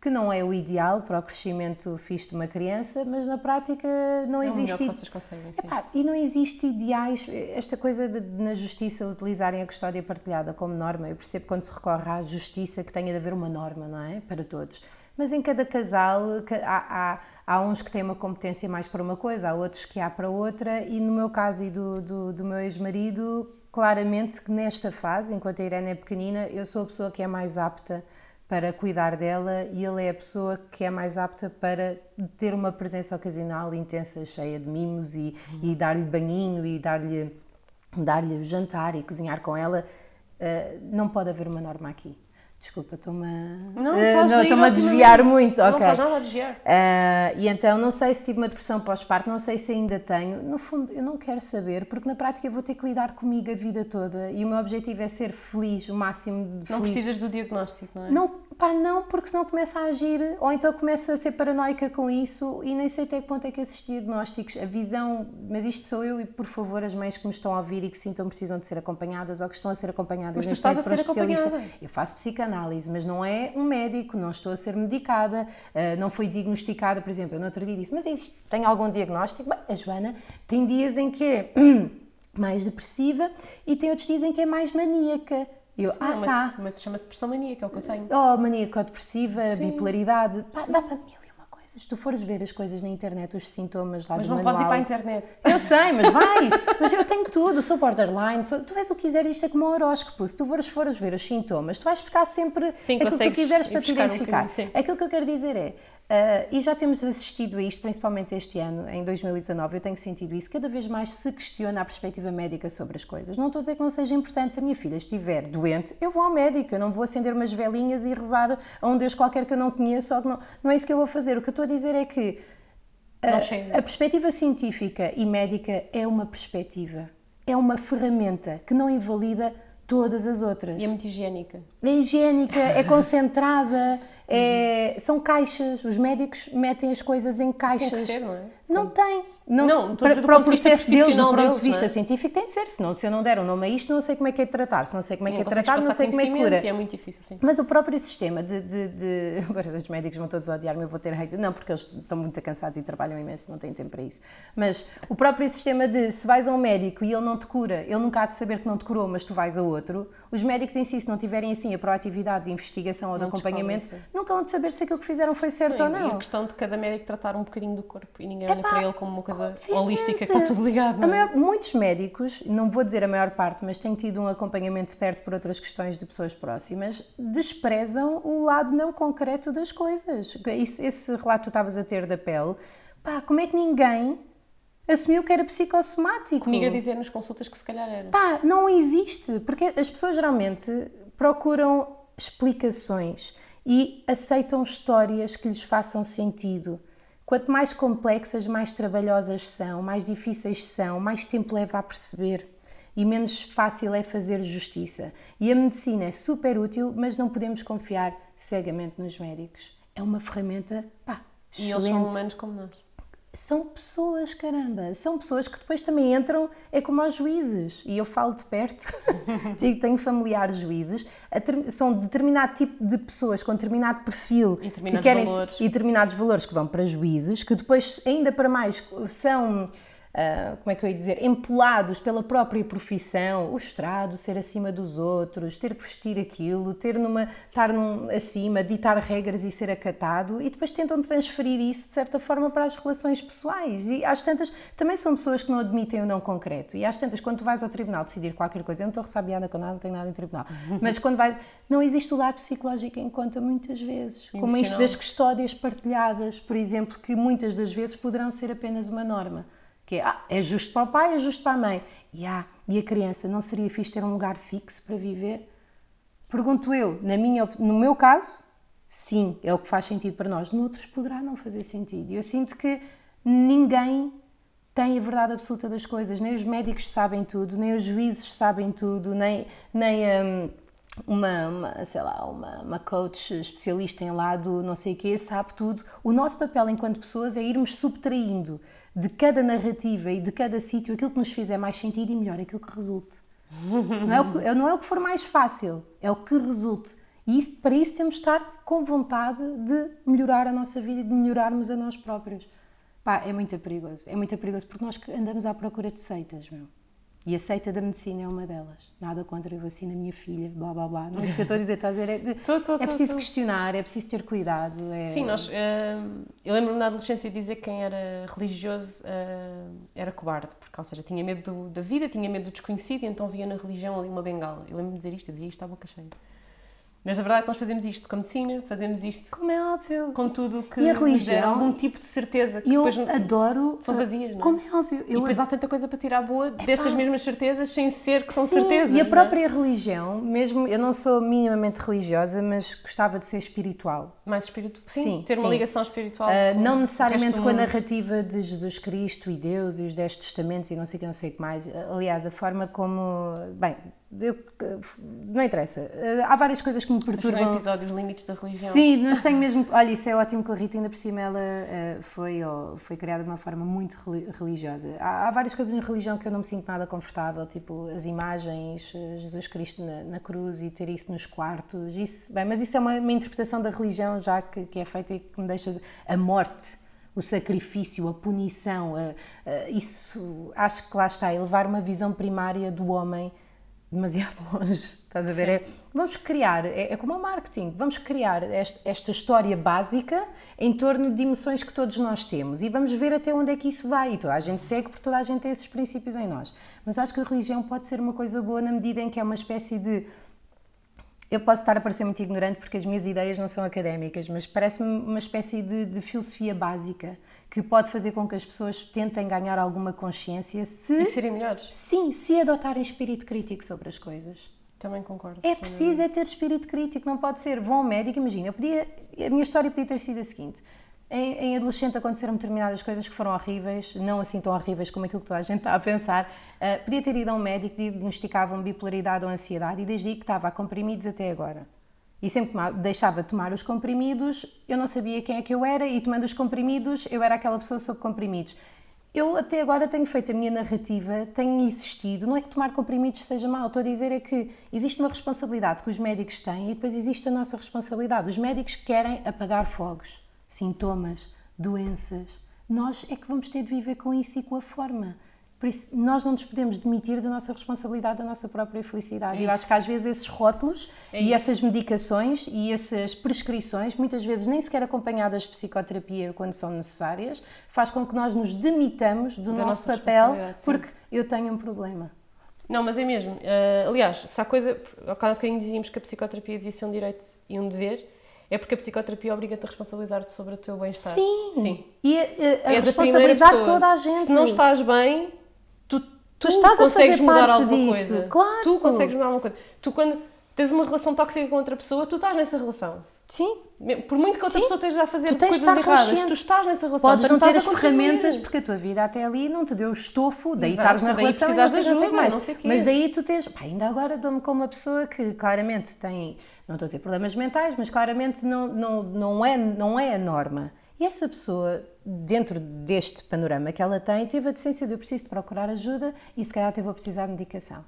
que não é o ideal para o crescimento fixe de uma criança, mas na prática não É o existe. que vocês conseguem, sim. Epá, e não existe ideais, esta coisa de, na justiça utilizarem a custódia partilhada como norma, eu percebo quando se recorre à justiça que tenha de haver uma norma, não é? Para todos. Mas em cada casal ca- há, há, há uns que têm uma competência mais para uma coisa, há outros que há para outra, e no meu caso e do, do, do meu ex-marido, claramente que nesta fase, enquanto a Irene é pequenina, eu sou a pessoa que é mais apta para cuidar dela e ele é a pessoa que é mais apta para ter uma presença ocasional intensa, cheia de mimos e, e dar-lhe banhinho e dar-lhe dar-lhe o jantar e cozinhar com ela. Uh, não pode haver uma norma aqui. Desculpa, estou-me a, Não, uh, não, a desviar muito. Não ok. estás nada a desviar. Uh, e então não sei se tive uma depressão pós-parto, não sei se ainda tenho. No fundo, eu não quero saber, porque na prática eu vou ter que lidar comigo a vida toda e o meu objetivo é ser feliz, o máximo de Não feliz. precisas do diagnóstico, não é? Não, pá, não, porque senão começa a agir, ou então começa a ser paranoica com isso e nem sei até que ponto é que esses diagnósticos, a visão, mas isto sou eu e por favor as mães que me estão a ouvir e que sintam que precisam de ser acompanhadas ou que estão a ser acompanhadas Mas tu neste estás a um ser especialista. acompanhada. Eu faço psicanálise, mas não é um médico, não estou a ser medicada, ah, não foi diagnosticada, por exemplo, eu no outro dia disse, mas existe, tem algum diagnóstico? Bem, a Joana tem dias em que é mais depressiva e tem outros dias em que é mais maníaca. Eu, Sim, ah, é uma, tá. uma- chama-se pressão maníaca, é o que eu tenho. Oh, maníaco-depressiva, Sim. bipolaridade, pá, dá para mil. Se tu fores ver as coisas na internet, os sintomas lá Mas do não manual... podes ir para a internet. Eu sei, mas vais. Mas eu tenho tudo, sou borderline, sou... tu és o que quiseres, isto é como um horóscopo. Se tu fores, fores ver os sintomas, tu vais buscar sempre Sim, aquilo que tu quiseres para te um identificar. sim. Aquilo que eu quero dizer é, ah, e já temos assistido a isto, principalmente este ano, em 2019, eu tenho sentido isso, cada vez mais se questiona a perspectiva médica sobre as coisas. Não estou a dizer que não seja importante, se a minha filha estiver doente, eu vou ao médico, eu não vou acender umas velinhas e rezar a um Deus qualquer que eu não conheço, não, não é isso que eu vou fazer. O que eu estou a dizer é que a- chega. A perspectiva científica e médica é uma perspectiva, é uma ferramenta que não invalida todas as outras. E é muito higiênica. É higiênica, é concentrada, é- são caixas. Os médicos metem as coisas em caixas. Tem que ser, não é? Não tem. Não, Não, para, para o processo deles, do ponto de deles, vista é? científico, tem de ser. Senão, se eu não der um nome a isto, não sei como é que é de tratar. Se não sei como é que é de tratar, não sei como é que cura. É muito difícil, sim. Mas o próprio sistema de, de, de- Agora os médicos vão todos odiar-me, eu vou ter hate. Não, porque eles estão muito cansados e trabalham imenso, não têm tempo para isso. Mas o próprio sistema de se vais a um médico e ele não te cura, ele nunca há de saber que não te curou, mas tu vais a outro, os médicos em si, se não tiverem assim a proatividade de investigação ou de Não acompanhamento, nunca vão de saber se aquilo que fizeram foi certo ou E não. a questão de cada médico tratar um bocadinho do corpo e ninguém olha para ele como uma coisa Obviamente. holística que está tudo ligado. É? maior- muitos médicos, não vou dizer a maior parte, mas tenho tido um acompanhamento de perto por outras questões de pessoas próximas, desprezam o lado não concreto das coisas. Esse, esse relato que tu estavas a ter da pele, pá, como é que ninguém assumiu que era psicossomático? Comigo a dizer nas consultas que se calhar era. Pá, não existe, porque as pessoas geralmente procuram explicações e aceitam histórias que lhes façam sentido. Quanto mais complexas, mais trabalhosas são, mais difíceis são, mais tempo leva a perceber e menos fácil é fazer justiça. E a medicina é super útil, mas não podemos confiar cegamente nos médicos. É uma ferramenta, pá, E excelente. eles são humanos como nós. São pessoas, caramba. São pessoas que depois também entram, é como aos juízes. E eu falo de perto, tenho familiares juízes, ter- são determinado tipo de pessoas com determinado perfil E determinados que querem valores. e determinados valores que vão para juízes, que depois, ainda para mais, são. Ah, como é que eu ia dizer? Empolados pela própria profissão, o estrado, ser acima dos outros, ter que vestir aquilo, ter numa, estar num, acima, ditar regras e ser acatado, e depois tentam transferir isso de certa forma para as relações pessoais. E às tantas, também são pessoas que não admitem o não concreto. E às tantas, quando tu vais ao tribunal decidir qualquer coisa, eu não estou ressabiada com nada, não tenho nada em tribunal, mas quando vai, não existe o lado psicológico em conta muitas vezes, como isto das custódias partilhadas, por exemplo, que muitas das vezes poderão ser apenas uma norma. Que é, ah, é justo para o pai, é justo para a mãe. E, ah, e a criança, não seria fixe ter um lugar fixo para viver? Pergunto eu, na minha, no meu caso, sim, é o que faz sentido para nós. Noutros poderá não fazer sentido. Eu sinto que ninguém tem a verdade absoluta das coisas. Nem os médicos sabem tudo, nem os juízes sabem tudo, nem, nem hum, uma, uma, sei lá, uma, uma coach especialista em lado não sei o quê sabe tudo. O nosso papel enquanto pessoas é irmos subtraindo de cada narrativa e de cada sítio aquilo que nos fizer mais sentido e melhor aquilo que resulte. Não é, o que, não é o que for mais fácil, é o que resulte. E isso, para isso temos de estar com vontade de melhorar a nossa vida e de melhorarmos a nós próprios. Pá, é muito perigoso. É muito perigoso porque nós andamos à procura de seitas, meu. E a seita da medicina é uma delas. Nada contra a vacina, minha filha, blá blá blá. Não é isso que eu estou a dizer, estás a dizer? É, Tô, tô, é tô, preciso questionar, é preciso ter cuidado. É... Sim, nós. hum, eu lembro-me na adolescência de dizer que quem era religioso hum, era cobarde, porque, ou seja, tinha medo do- da vida, tinha medo do desconhecido e então via na religião ali uma bengala. Eu lembro-me de dizer isto, eu dizia isto à boca cheia. Mas a verdade é que nós fazemos isto com a medicina, fazemos isto Como é óbvio. com tudo que E a religião? algum tipo de certeza que E eu depois adoro. são vazias, não é? Como é óbvio. E Eu depois há tanta coisa para tirar boa destas mesmas certezas sem ser que são Sim, certezas. E a é? própria religião, mesmo eu não sou minimamente religiosa, mas gostava de ser espiritual. Mais espírito. Sim, Sim, ter uma sim. ligação espiritual. Ah, com não necessariamente com a narrativa de Jesus Cristo e Deus e os Dez Testamentos e não sei o que, não sei o que mais. Aliás, a forma como. Bem, eu- não interessa. Ah, Há várias coisas que me Mas perturbam. episódios limites da religião. Sim, mas tenho mesmo. Olha, isso é ótimo com a Rita, ainda por cima ela eh, foi, foi criada de uma forma muito reli- religiosa. Há, há várias coisas na religião que eu não me sinto nada confortável, tipo as imagens, eh, Jesus Cristo na, na cruz e ter isso nos quartos. Isso, bem, mas isso é uma, uma interpretação da religião já que, que é feita e que me deixa. A morte. O sacrifício, a punição, a- a- isso acho que lá está, elevar uma visão primária do homem demasiado longe. Estás a ver? É, vamos criar, é, é como o marketing, vamos criar este- esta história básica em torno de emoções que todos nós temos e vamos ver até onde é que isso vai. E toda a gente segue porque toda a gente tem esses princípios em nós. Mas acho que a religião pode ser uma coisa boa na medida em que é uma espécie de. Eu posso estar a parecer muito ignorante porque as minhas ideias não são académicas, mas parece-me uma espécie de, de filosofia básica que pode fazer com que as pessoas tentem ganhar alguma consciência se. E serem melhores. Sim, se adotarem espírito crítico sobre as coisas. Também concordo. É preciso é ter espírito crítico, não pode ser. Vão ao médico, imagina, eu podia, a minha história podia ter sido a seguinte. Em, em adolescente aconteceram determinadas coisas que foram horríveis, não assim tão horríveis como aquilo que toda a gente está a pensar. Ah, podia ter ido a um médico, diagnosticavam bipolaridade ou ansiedade e desde aí que estava a comprimidos até agora. E sempre que deixava de tomar os comprimidos, eu não sabia quem é que eu era e tomando os comprimidos, eu era aquela pessoa sob comprimidos. Eu até agora tenho feito a minha narrativa, tenho insistido, não é que tomar comprimidos seja mal, estou a dizer é que existe uma responsabilidade que os médicos têm e depois existe a nossa responsabilidade. Os médicos querem apagar fogos, sintomas, doenças. Nós é que vamos ter de viver com isso e com a forma. Por isso, nós não nos podemos demitir da nossa responsabilidade, da nossa própria felicidade. É eu acho que às vezes esses rótulos é e isso. essas medicações e essas prescrições, muitas vezes nem sequer acompanhadas de psicoterapia quando são necessárias, faz com que nós nos demitamos do da nosso papel porque eu tenho um problema. Não, mas é mesmo. Uh, aliás, se há coisa. Há bocadinho dizíamos que a psicoterapia devia ser um direito e um dever, é porque a psicoterapia obriga-te a responsabilizar-te sobre o teu bem-estar. Sim. Sim. E a, a, a responsabilizar a toda a gente. Se não estás bem, tu, estás a fazer mudar alguma disso. coisa. Claro. Tu consegues mudar alguma coisa. Tu, quando tens uma relação tóxica com outra pessoa, tu estás nessa relação. Sim. Por muito que outra Sim. pessoa esteja a fazer coisas erradas, consciente. tu estás nessa relação. Podes não ter as ferramentas, porque a tua vida até ali não te deu o estofo, daí Exato, na daí relação e não sei, de ajuda, mais. Não sei mas daí tu tens... Pá, ainda agora dou-me com uma pessoa que claramente tem, não estou a dizer problemas mentais, mas claramente não, não, não, é, não é a norma. E essa pessoa, dentro deste panorama que ela tem, teve a decência de eu preciso de procurar ajuda e se calhar teve a precisar de medicação.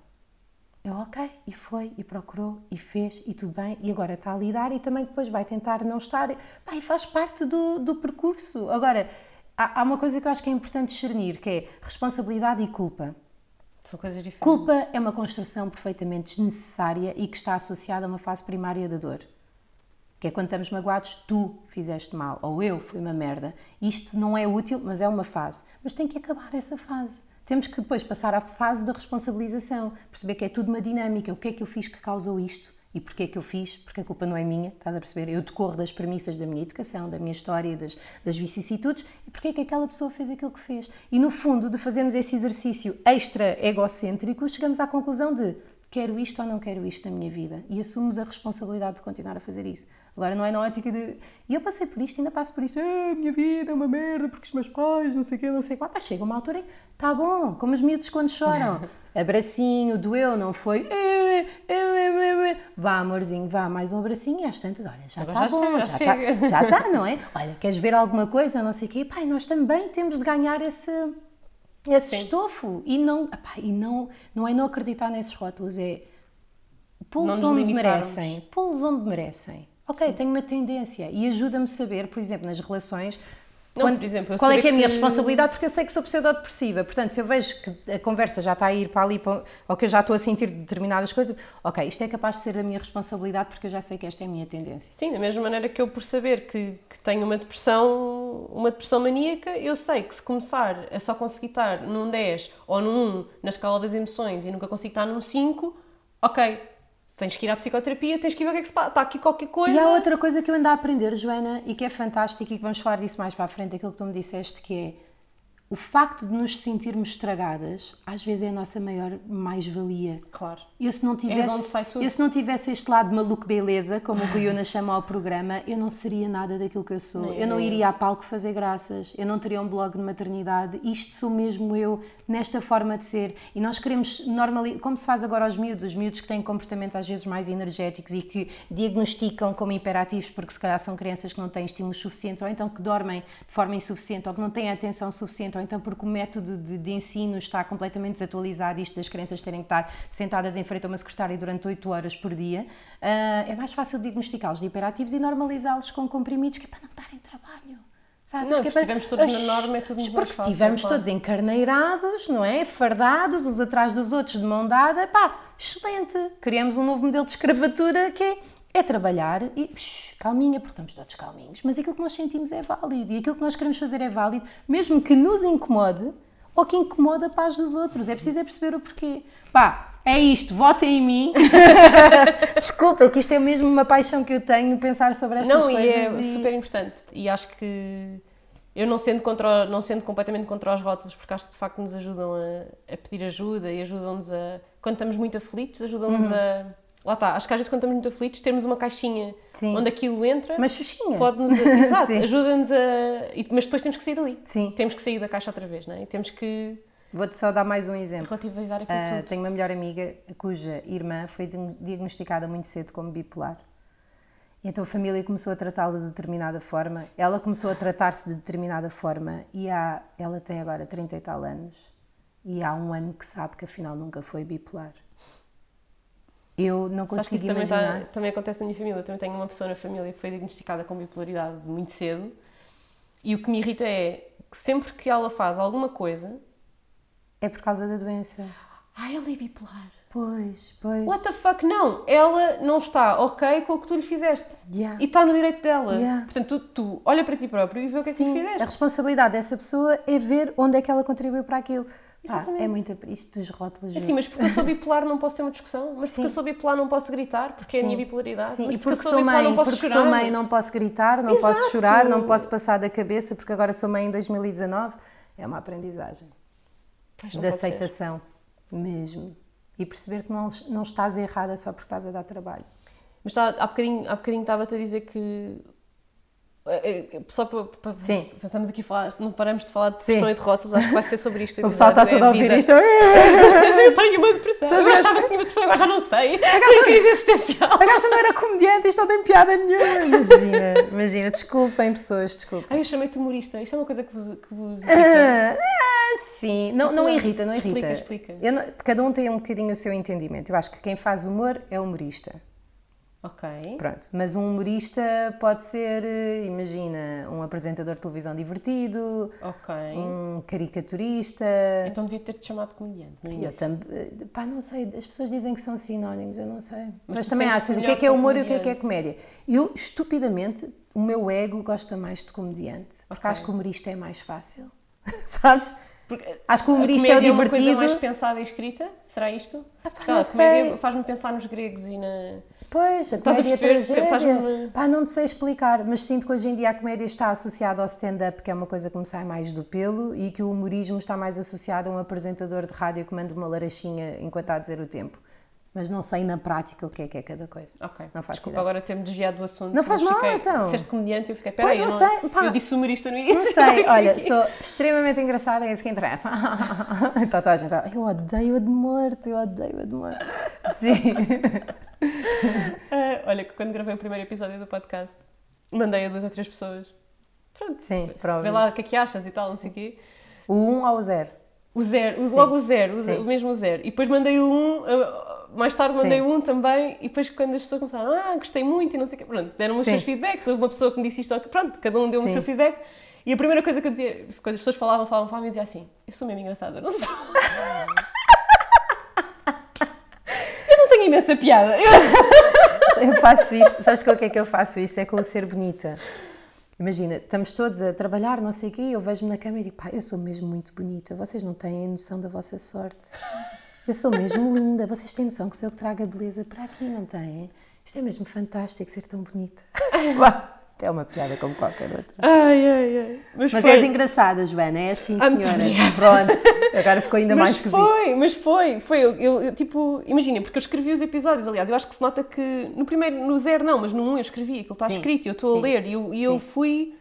Eu, ok, e foi, e procurou, e fez, e tudo bem, e agora está a lidar e também depois vai tentar não estar. Pai, faz parte do, do percurso. Agora, há, há uma coisa que eu acho que é importante discernir, que é responsabilidade e culpa. São coisas diferentes. Culpa é uma construção perfeitamente desnecessária e que está associada a uma fase primária da dor que é quando estamos magoados, tu fizeste mal, ou eu fui uma merda. Isto não é útil, mas é uma fase. Mas tem que acabar essa fase. Temos que depois passar à fase da responsabilização, perceber que é tudo uma dinâmica. O que é que eu fiz que causou isto? E porquê é que eu fiz? Porque a culpa não é minha, estás a perceber? Eu decorro das premissas da minha educação, da minha história, das, das vicissitudes, e porquê é que aquela pessoa fez aquilo que fez? E no fundo, de fazermos esse exercício extra egocêntrico, chegamos à conclusão de quero isto ou não quero isto na minha vida, e assumimos a responsabilidade de continuar a fazer isso. Agora não é na ótica de. E eu passei por isto, ainda passo por isto. Ah, minha vida é uma merda porque os meus pais, não sei o quê, não sei o quê. Pá, chega uma altura e tá bom, como os miúdos quando choram. Abracinho, doeu, não foi? Vá, amorzinho, vá, mais um abracinho e às tantas, olha, já está bom, já, está, já está, não é? Olha, queres ver alguma coisa, não sei o quê? Pai, nós também temos de ganhar esse, esse Sim. estofo. E, não, epá, e não, não é não acreditar nesses rótulos, é pô-los onde merecem. Pô-los onde merecem. Ok, Sim. tenho uma tendência e ajuda-me a saber, por exemplo, nas relações, não, quando, por exemplo, qual é que é a minha responsabilidade, porque eu sei que sou pseudodepressiva. Portanto, se eu vejo que a conversa já está a ir para ali, para, ou que eu já estou a sentir determinadas coisas, ok, isto é capaz de ser da minha responsabilidade, porque eu já sei que esta é a minha tendência. Sim, da mesma maneira que eu, por saber que, que tenho uma depressão, uma depressão maníaca, eu sei que se começar a só conseguir estar num 10 ou num 1 na escala das emoções e nunca consigo estar num 5, ok, tens que ir à psicoterapia, tens que ver o que é que se passa, está aqui qualquer coisa. E há outra coisa que eu ando a aprender, Joana, e que é fantástica e que vamos falar disso mais para a frente, aquilo que tu me disseste, que é o facto de nos sentirmos estragadas às vezes é a nossa maior mais-valia. Claro. Eu se não é tivesse, é eu se não tivesse este lado maluco beleza, como o Riona chama ao programa, eu não seria nada daquilo que eu sou. Nem eu não iria a palco fazer graças, eu não teria um blog de maternidade. Isto sou mesmo eu nesta forma de ser. E nós queremos como se faz agora aos miúdos, os miúdos que têm comportamentos às vezes mais energéticos e que diagnosticam como imperativos porque se calhar são crianças que não têm estímulos suficientes ou então que dormem de forma insuficiente ou que não têm atenção suficiente ou então porque o método de, de, ensino está completamente desatualizado, isto das crianças terem que estar sentadas em frente a uma secretária durante 8 horas por dia, uh, é mais fácil diagnosticá-los de hiperativos e normalizá-los com comprimidos que é para não darem trabalho. Sabes? Não, que é para... estivermos todos na norma é tudo muito Porque se estivermos todos encarneirados, não é? Fardados, uns atrás dos outros, de mão dada, pá, excelente. Criamos um novo modelo de escravatura que é é trabalhar e psh, calminha, porque estamos todos calminhos, mas aquilo que nós sentimos é válido e aquilo que nós queremos fazer é válido, mesmo que nos incomode ou que incomode a paz dos outros. É preciso é perceber o porquê. Pá, é isto, votem em mim. Desculpa, que isto é mesmo uma paixão que eu tenho, pensar sobre estas não, coisas. Não, é e... super importante. E acho que eu não sendo, contra, não sendo completamente contra os rótulos, porque acho que de facto nos ajudam a, a pedir ajuda e ajudam-nos a. Quando estamos muito aflitos, ajudam-nos uhum. a lá está, acho que às vezes quando estamos muito aflitos, temos uma caixinha Sim. onde aquilo entra. Uma xuxinha. Pode-nos. Exato, ajuda-nos a. Mas depois temos que sair dali. Sim. Temos que sair da caixa outra vez, não é? E temos que. Vou-te só dar mais um exemplo. Relativizar aquilo uh, tudo. Tenho uma melhor amiga cuja irmã foi diagnosticada muito cedo como bipolar. Então a família começou a tratá-la de determinada forma, ela começou a tratar-se de determinada forma e há, ela tem agora 30 e tal anos e há um ano que sabe que afinal nunca foi bipolar. Eu não consigo também imaginar. Tá, também acontece na minha família. Eu também tenho uma pessoa na família que foi diagnosticada com bipolaridade muito cedo. E o que me irrita é que sempre que ela faz alguma coisa, É por causa da doença. Ah, ela é bipolar. Pois, pois. What the fuck? Não, ela não está ok com o que tu lhe fizeste. Yeah. E está no direito dela. Yeah. Portanto, tu, tu olha para ti próprio e vê o que é que lhe Sim, fizeste. a responsabilidade dessa pessoa é ver onde é que ela contribuiu para aquilo. Pá, Exatamente. é muito isto dos rótulos. Assim, mas porque eu sou bipolar não posso ter uma discussão, mas porque Sim. eu sou bipolar não posso gritar, porque é a Sim. minha bipolaridade. Sim, mas e porque, porque sou, mãe, não posso porque chorar. sou mãe não posso gritar, não posso Exato. chorar, não posso passar da cabeça, porque agora sou mãe em 2019. É uma aprendizagem de pode ser. aceitação, mesmo. E perceber que não, não estás errada só porque estás a dar trabalho. Mas tá, há bocadinho, há bocadinho estava-te a dizer que. Eh, eh, Só para, para, Sim. Estamos aqui a falar, não paramos de falar de Sim. depressão e de rótulos, acho que vai ser sobre isto. O pessoal está episódio, todo é a ouvir isto. Eu tenho uma depressão. São Eu achava que tinha uma depressão, agora já não sei. Tenho crise existencial. A gaja não era comediante, isto não tem piada nenhuma. Imagina, imagina. Desculpem, pessoas, desculpem. Ai, eu chamei-te humorista. Isto é uma coisa que vos, que vos. Ah, ah, sim, não, não irrita, não irrita. explica, explica. Não- cada um tem um bocadinho o seu entendimento. Eu acho que quem faz humor é humorista. Ok. Pronto. Mas um humorista pode ser, eh, imagina, um apresentador de televisão divertido, um caricaturista. Então devia ter-te chamado de comediante. No Eu início. também, pá, não sei, as pessoas dizem que são sinónimos, eu não sei. Mas, tu também há assim, o que é que é humor e o que é que é comédia. Eu, estupidamente, o meu ego gosta mais de comediante, porque acho que o humorista é mais fácil. Sabes? Porque Acho que o humorista é o comédia uma coisa divertido. mais pensada e escrita? Será isto? Ah, pá, Sei lá, não a comédia sei. faz-me pensar nos gregos e na... Pois, a a comédia perceber? tragédia. Faz-me- Pá, não te sei explicar, mas sinto que hoje em dia a comédia está associada ao stand-up, que é uma coisa que me sai mais do pelo, e que o humorismo está mais associado a um apresentador de rádio que manda uma larachinha enquanto está a dizer o tempo. Mas não sei na prática o que é que é cada coisa. Ok. Não faço Desculpa ideia. agora ter-me desviado do assunto. Não faz mal, fiquei, então. Disseste comediante e eu fiquei, peraí, eu, não não, sei, pá. eu disse humorista no início. Não sei, olha, sou extremamente engraçada, é isso que interessa. Então toda a gente, eu odeio-a de morte, eu odeio-a de morte. Sim. Ah, olha, que quando gravei o primeiro episódio do podcast, mandei a duas ou três pessoas. Pronto, Sim, prova. vê lá o que é que achas e tal, não sei o quê. O 1 um ou o 0? O zero, o- logo o zero, o, Sim. ze- o mesmo zero. E depois mandei o um, ah, mais tarde mandei Sim. um também, e depois quando as pessoas começaram, ah, gostei muito e não sei o quê, pronto, deram-me os Sim. seus feedbacks, houve uma pessoa que me disse isto, pronto, cada um deu-me o seu feedback. E a primeira coisa que eu dizia, quando as pessoas falavam, falavam, falavam, eu dizia assim, eu sou mesmo engraçada, não sou. eu não tenho imensa piada. Eu- Eu faço isso, sabes com o que é que eu faço isso? É com o ser bonita. Imagina, estamos todos a trabalhar, não sei o quê, eu vejo-me na câmera e digo, pá, eu sou mesmo muito bonita, vocês não têm noção da vossa sorte. Eu sou mesmo linda, vocês têm noção que sou eu que trago a beleza para aqui, não têm? Isto é mesmo fantástico ser tão bonita. É uma piada como qualquer outra. Ai, ai, ai. Mas, Mas foi. és engraçada, Joana, és sim, Ah, senhora. Pronto, agora ficou ainda mais mas esquisito. foi, mas foi, foi. Eu, eu- eu, tipo, imagina, porque eu escrevi os episódios, aliás, eu acho que se nota que no primeiro, no zero não, mas no um eu escrevi, aquilo está Sim, escrito e eu estou a ler e eu, e eu fui,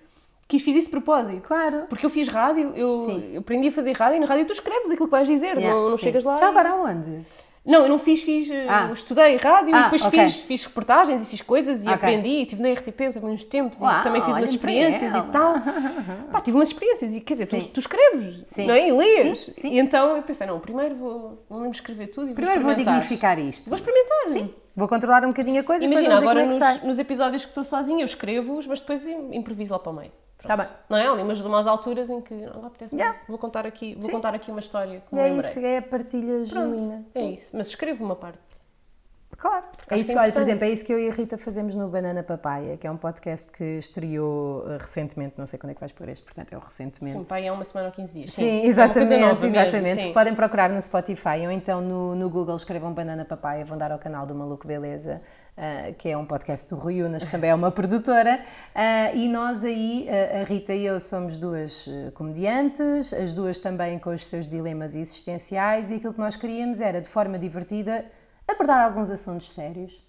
quis fiz isso de propósito. Claro. Porque eu fiz rádio, eu, Sim. eu aprendi a fazer rádio e na rádio tu escreves aquilo que vais dizer, Yeah, não, não chegas lá. Já e- agora aonde? Não, eu não fiz, fiz, eh, Ah. estudei rádio e Ah, depois ok. fiz, fiz reportagens e fiz coisas e Ok. aprendi, e estive na RTP também uns tempos Uau, e também fiz umas experiências e tal. Pá, tive umas experiências e quer dizer, tu, tu escreves, Sim. não é? E lês. Sim, sim. E então eu pensei, não, primeiro vou, vou mesmo escrever tudo e Primeiro vou dignificar isto. Vou experimentar. Sim, vou controlar um bocadinho a coisa e Imagina, depois vamos ver agora é nos, nos episódios que estou sozinha eu escrevo-os, mas depois im- improviso lá para o meio. Tá bem. Não é? Ali umas, umas alturas em que não apetece Yeah. Vou contar aqui, vou Sim. contar aqui uma história que E me é lembrei. isso, é a partilha Pronto, genuína. é Sim. isso. Mas escrevo uma parte. Claro. É isso que que, é olha, por exemplo, é isso que eu e a Rita fazemos no Banana Papaya, que é um podcast que estreou eh, recentemente, não sei quando é que vais pôr este, portanto é o recentemente. Sim, pai, é uma semana ou 15 dias. Sim, é uma exatamente, mesmo, exatamente. sim. Podem procurar no Spotify ou então no, no Google escrevam Banana Papaya, vão dar ao canal do Maluco Beleza, ah, que é um podcast do Rui Unas, que também é uma produtora. Ah, e nós aí, ah, a Rita e eu, somos duas eh, comediantes, as duas também com os seus dilemas existenciais, e aquilo que nós queríamos era, de forma divertida, abordar alguns assuntos sérios.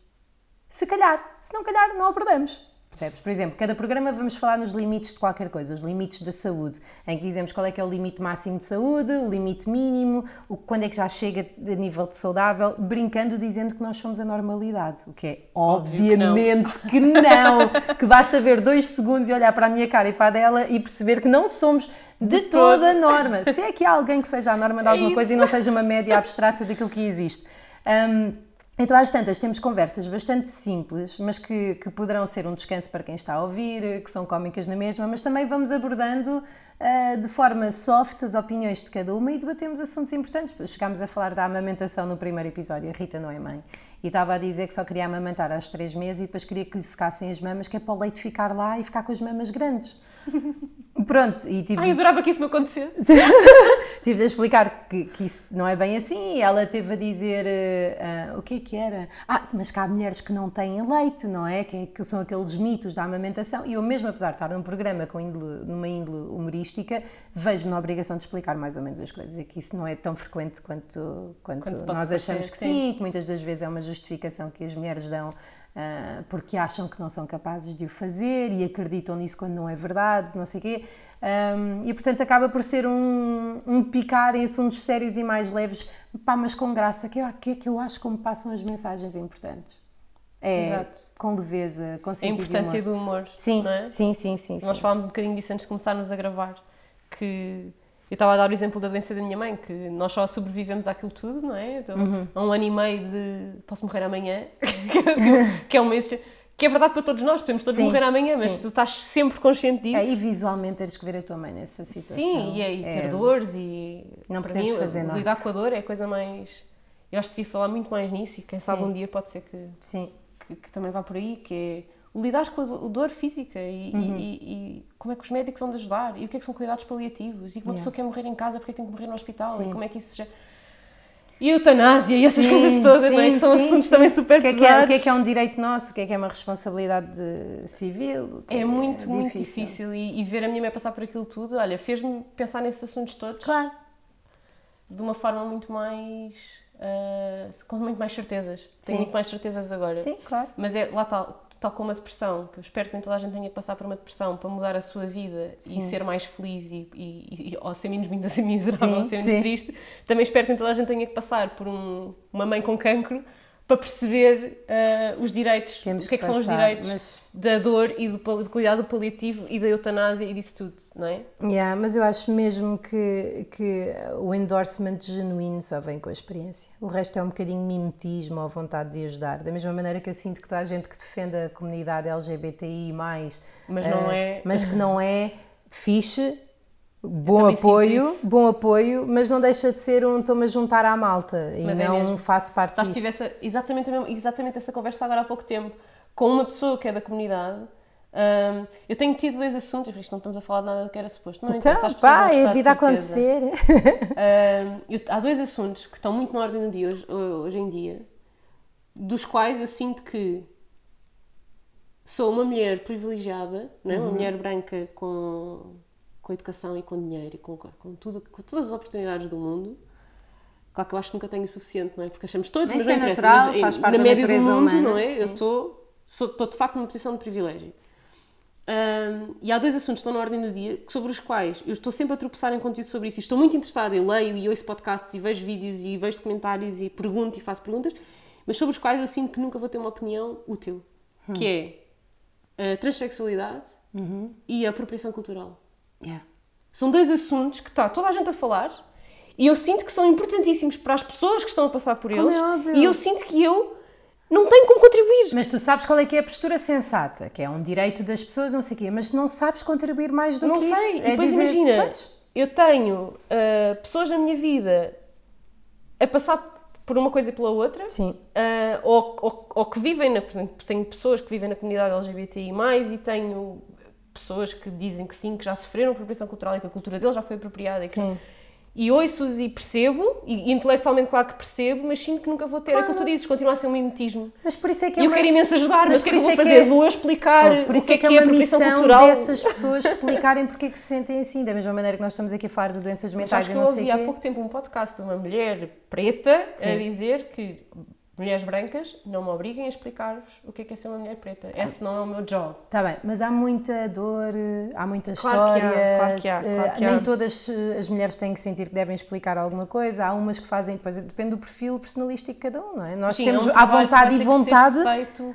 Se calhar, se não calhar, não abordamos. Percebes? Por exemplo, cada programa vamos falar nos limites de qualquer coisa, os limites da saúde, em que dizemos qual é que é o limite máximo de saúde, o limite mínimo, o, quando é que já chega de nível de saudável, brincando dizendo que nós somos a normalidade, o que é Óbvio que não. obviamente que não, que basta ver dois segundos e olhar para a minha cara e para a dela e perceber que não somos de, toda a norma. Se é que há alguém que seja a norma de É alguma isso. coisa e não seja uma média abstrata daquilo que existe. Hum, Então, às tantas, temos conversas bastante simples, mas que, que poderão ser um descanso para quem está a ouvir, que são cómicas na mesma, mas também vamos abordando uh, de forma soft as opiniões de cada uma e debatemos assuntos importantes. Chegámos a falar da amamentação no primeiro episódio, a Rita não é mãe, e estava a dizer que só queria amamentar aos três meses e depois queria que lhe secassem as mamas, que é para o leite ficar lá e ficar com as mamas grandes. Pronto, e tipo... Ai, adorava que isso me acontecesse. tive de explicar que, que, isso não é bem assim. E ela teve a dizer uh, uh, o que é que era? Ah, mas que há mulheres que não têm leite, não é? Que, que são aqueles mitos da amamentação. E eu, mesmo apesar de estar num programa com índole, numa índole humorística, vejo-me na obrigação de explicar mais ou menos as coisas. E que isso não é tão frequente quanto, quanto, quanto nós achamos que sim, que muitas das vezes é uma justificação que as mulheres dão uh, porque acham que não são capazes de o fazer e acreditam nisso quando não é verdade, não sei o quê. Um, e portanto acaba por ser um, um picar em assuntos sérios e mais leves, pá, mas com graça, que é, que é que eu acho como passam as mensagens importantes. É Exato. com leveza, com sentido A importância do humor. Do humor sim, é? sim, sim, sim. Nós sim. falámos um bocadinho disso antes de começarmos a gravar, que eu estava a dar o exemplo da doença da minha mãe, que nós só sobrevivemos àquilo tudo, não é? Então, uhum. A um ano e meio de posso morrer amanhã, que é um mês. Que é verdade para todos nós, podemos todos sim, morrer amanhã, mas sim. tu estás sempre consciente disso. É, e visualmente teres que ver a tua mãe nessa situação. Sim, e, é, e ter é... dores e. Não podes fazer nada. Lidar com a dor é a coisa mais. Eu acho que devia falar muito mais nisso e quem sabe um dia pode ser que, sim. Que, que também vá por aí, que é lidar com a dor física e, uhum. e, e, como é que os médicos vão de ajudar e o que é que são cuidados paliativos e como uma yeah. pessoa quer morrer em casa porque é que tem que morrer no hospital sim. e como é que isso já... E eutanásia e essas sim, coisas todas, sim, não é? Que são sim, assuntos também super que é pesados. Que é, o que é que é um direito nosso, o que é que é uma responsabilidade civil. É, é muito, é muito difícil e, e, ver a minha mãe passar por aquilo tudo, olha, fez-me pensar nesses assuntos todos. Claro. De uma forma muito mais... Uh, com muito mais certezas. Tenho muito mais certezas agora. Sim, claro. Mas é, lá está, tal como a depressão, que eu espero que nem toda a gente tenha que passar por uma depressão para mudar a sua vida sim. e ser mais feliz e, e, e, ou ser menos, miserável, sim, ser menos sim. triste, também espero que nem toda a gente tenha que passar por um, uma mãe com cancro para perceber uh, os direitos, Temos o que é que passar, são os direitos mas... da dor e do, do, cuidado paliativo e da eutanásia e disso tudo, não é? Yeah, mas eu acho mesmo que, que o endorsement genuíno só vem com a experiência. O resto é um bocadinho mimetismo ou vontade de ajudar. Da mesma maneira que eu sinto que toda a gente que defende a comunidade LGBTI+, mas, não uh, é... mas que não é fixe, Bom apoio, bom apoio, mas não deixa de ser um estou-me a juntar à malta e mas é não é faço parte Sabes, disto. Tive essa, exatamente, exatamente essa conversa agora há pouco tempo com uma pessoa que é da comunidade. Um, eu tenho tido dois assuntos, isto não estamos a falar de nada do que era suposto. Não então, pá, é a vida a acontecer. Um, eu, há dois assuntos que estão muito na ordem do dia hoje, hoje em dia, dos quais eu sinto que sou uma mulher privilegiada, não é? uma uhum. mulher branca com com educação e com dinheiro e com, com, tudo, com todas as oportunidades do mundo. Claro que eu acho que nunca tenho o suficiente, não é? Porque achamos todos, mas, mas não é interessa. Natural, mas, faz parte na média do mundo, humana, não é? Sim. Eu estou, estou de facto numa posição de privilégio. Um, e há dois assuntos que estão na ordem do dia sobre os quais eu estou sempre a tropeçar em conteúdo sobre isso e estou muito interessada, eu leio e ouço podcasts e vejo vídeos e vejo documentários e pergunto e faço perguntas, mas sobre os quais eu sinto que nunca vou ter uma opinião útil, hum. que é a transexualidade uhum. e a apropriação cultural. Yeah. São dois assuntos que está toda a gente a falar e eu sinto que são importantíssimos para as pessoas que estão a passar por como eles é e eu sinto que eu não tenho como contribuir. Mas tu sabes qual é que é a postura sensata, que é um direito das pessoas, não sei o quê, mas não sabes contribuir mais do não que sei. isso. Não sei, é depois dizer, imagina, eu tenho uh, pessoas na minha vida a passar por uma coisa e pela outra, Sim. Uh, ou, ou, ou, que vivem, na, por exemplo, tenho pessoas que vivem na comunidade LGBTI+, e tenho pessoas que dizem que sim, que já sofreram apropriação cultural e que a cultura deles já foi apropriada. E, que... e ouço-os e percebo, e intelectualmente claro que percebo, mas sinto que nunca vou ter claro. aquilo que tu dizes, continua a ser um mimetismo. Mas por isso é que é E uma... eu quero imenso ajudar, mas, mas o que é que vou é fazer? É... Vou explicar por isso o que é, que é, que é, é uma missão cultural. dessas pessoas explicarem porque é que se sentem assim, da mesma maneira que nós estamos aqui a falar de doenças mentais mas e não sei eu ouvi há pouco tempo um podcast de uma mulher preta sim. a dizer que mulheres brancas, não me obriguem a explicar-vos o que é, que é ser uma mulher preta. Esse não é o meu job. Está bem, mas há muita dor, há muita claro história. Que há, claro que há, eh, claro que nem há. todas eh, as mulheres têm que sentir que devem explicar alguma coisa. Há umas que fazem, depois depende do perfil personalístico de cada um, não é? Nós Sim, temos é um à vontade e vontade,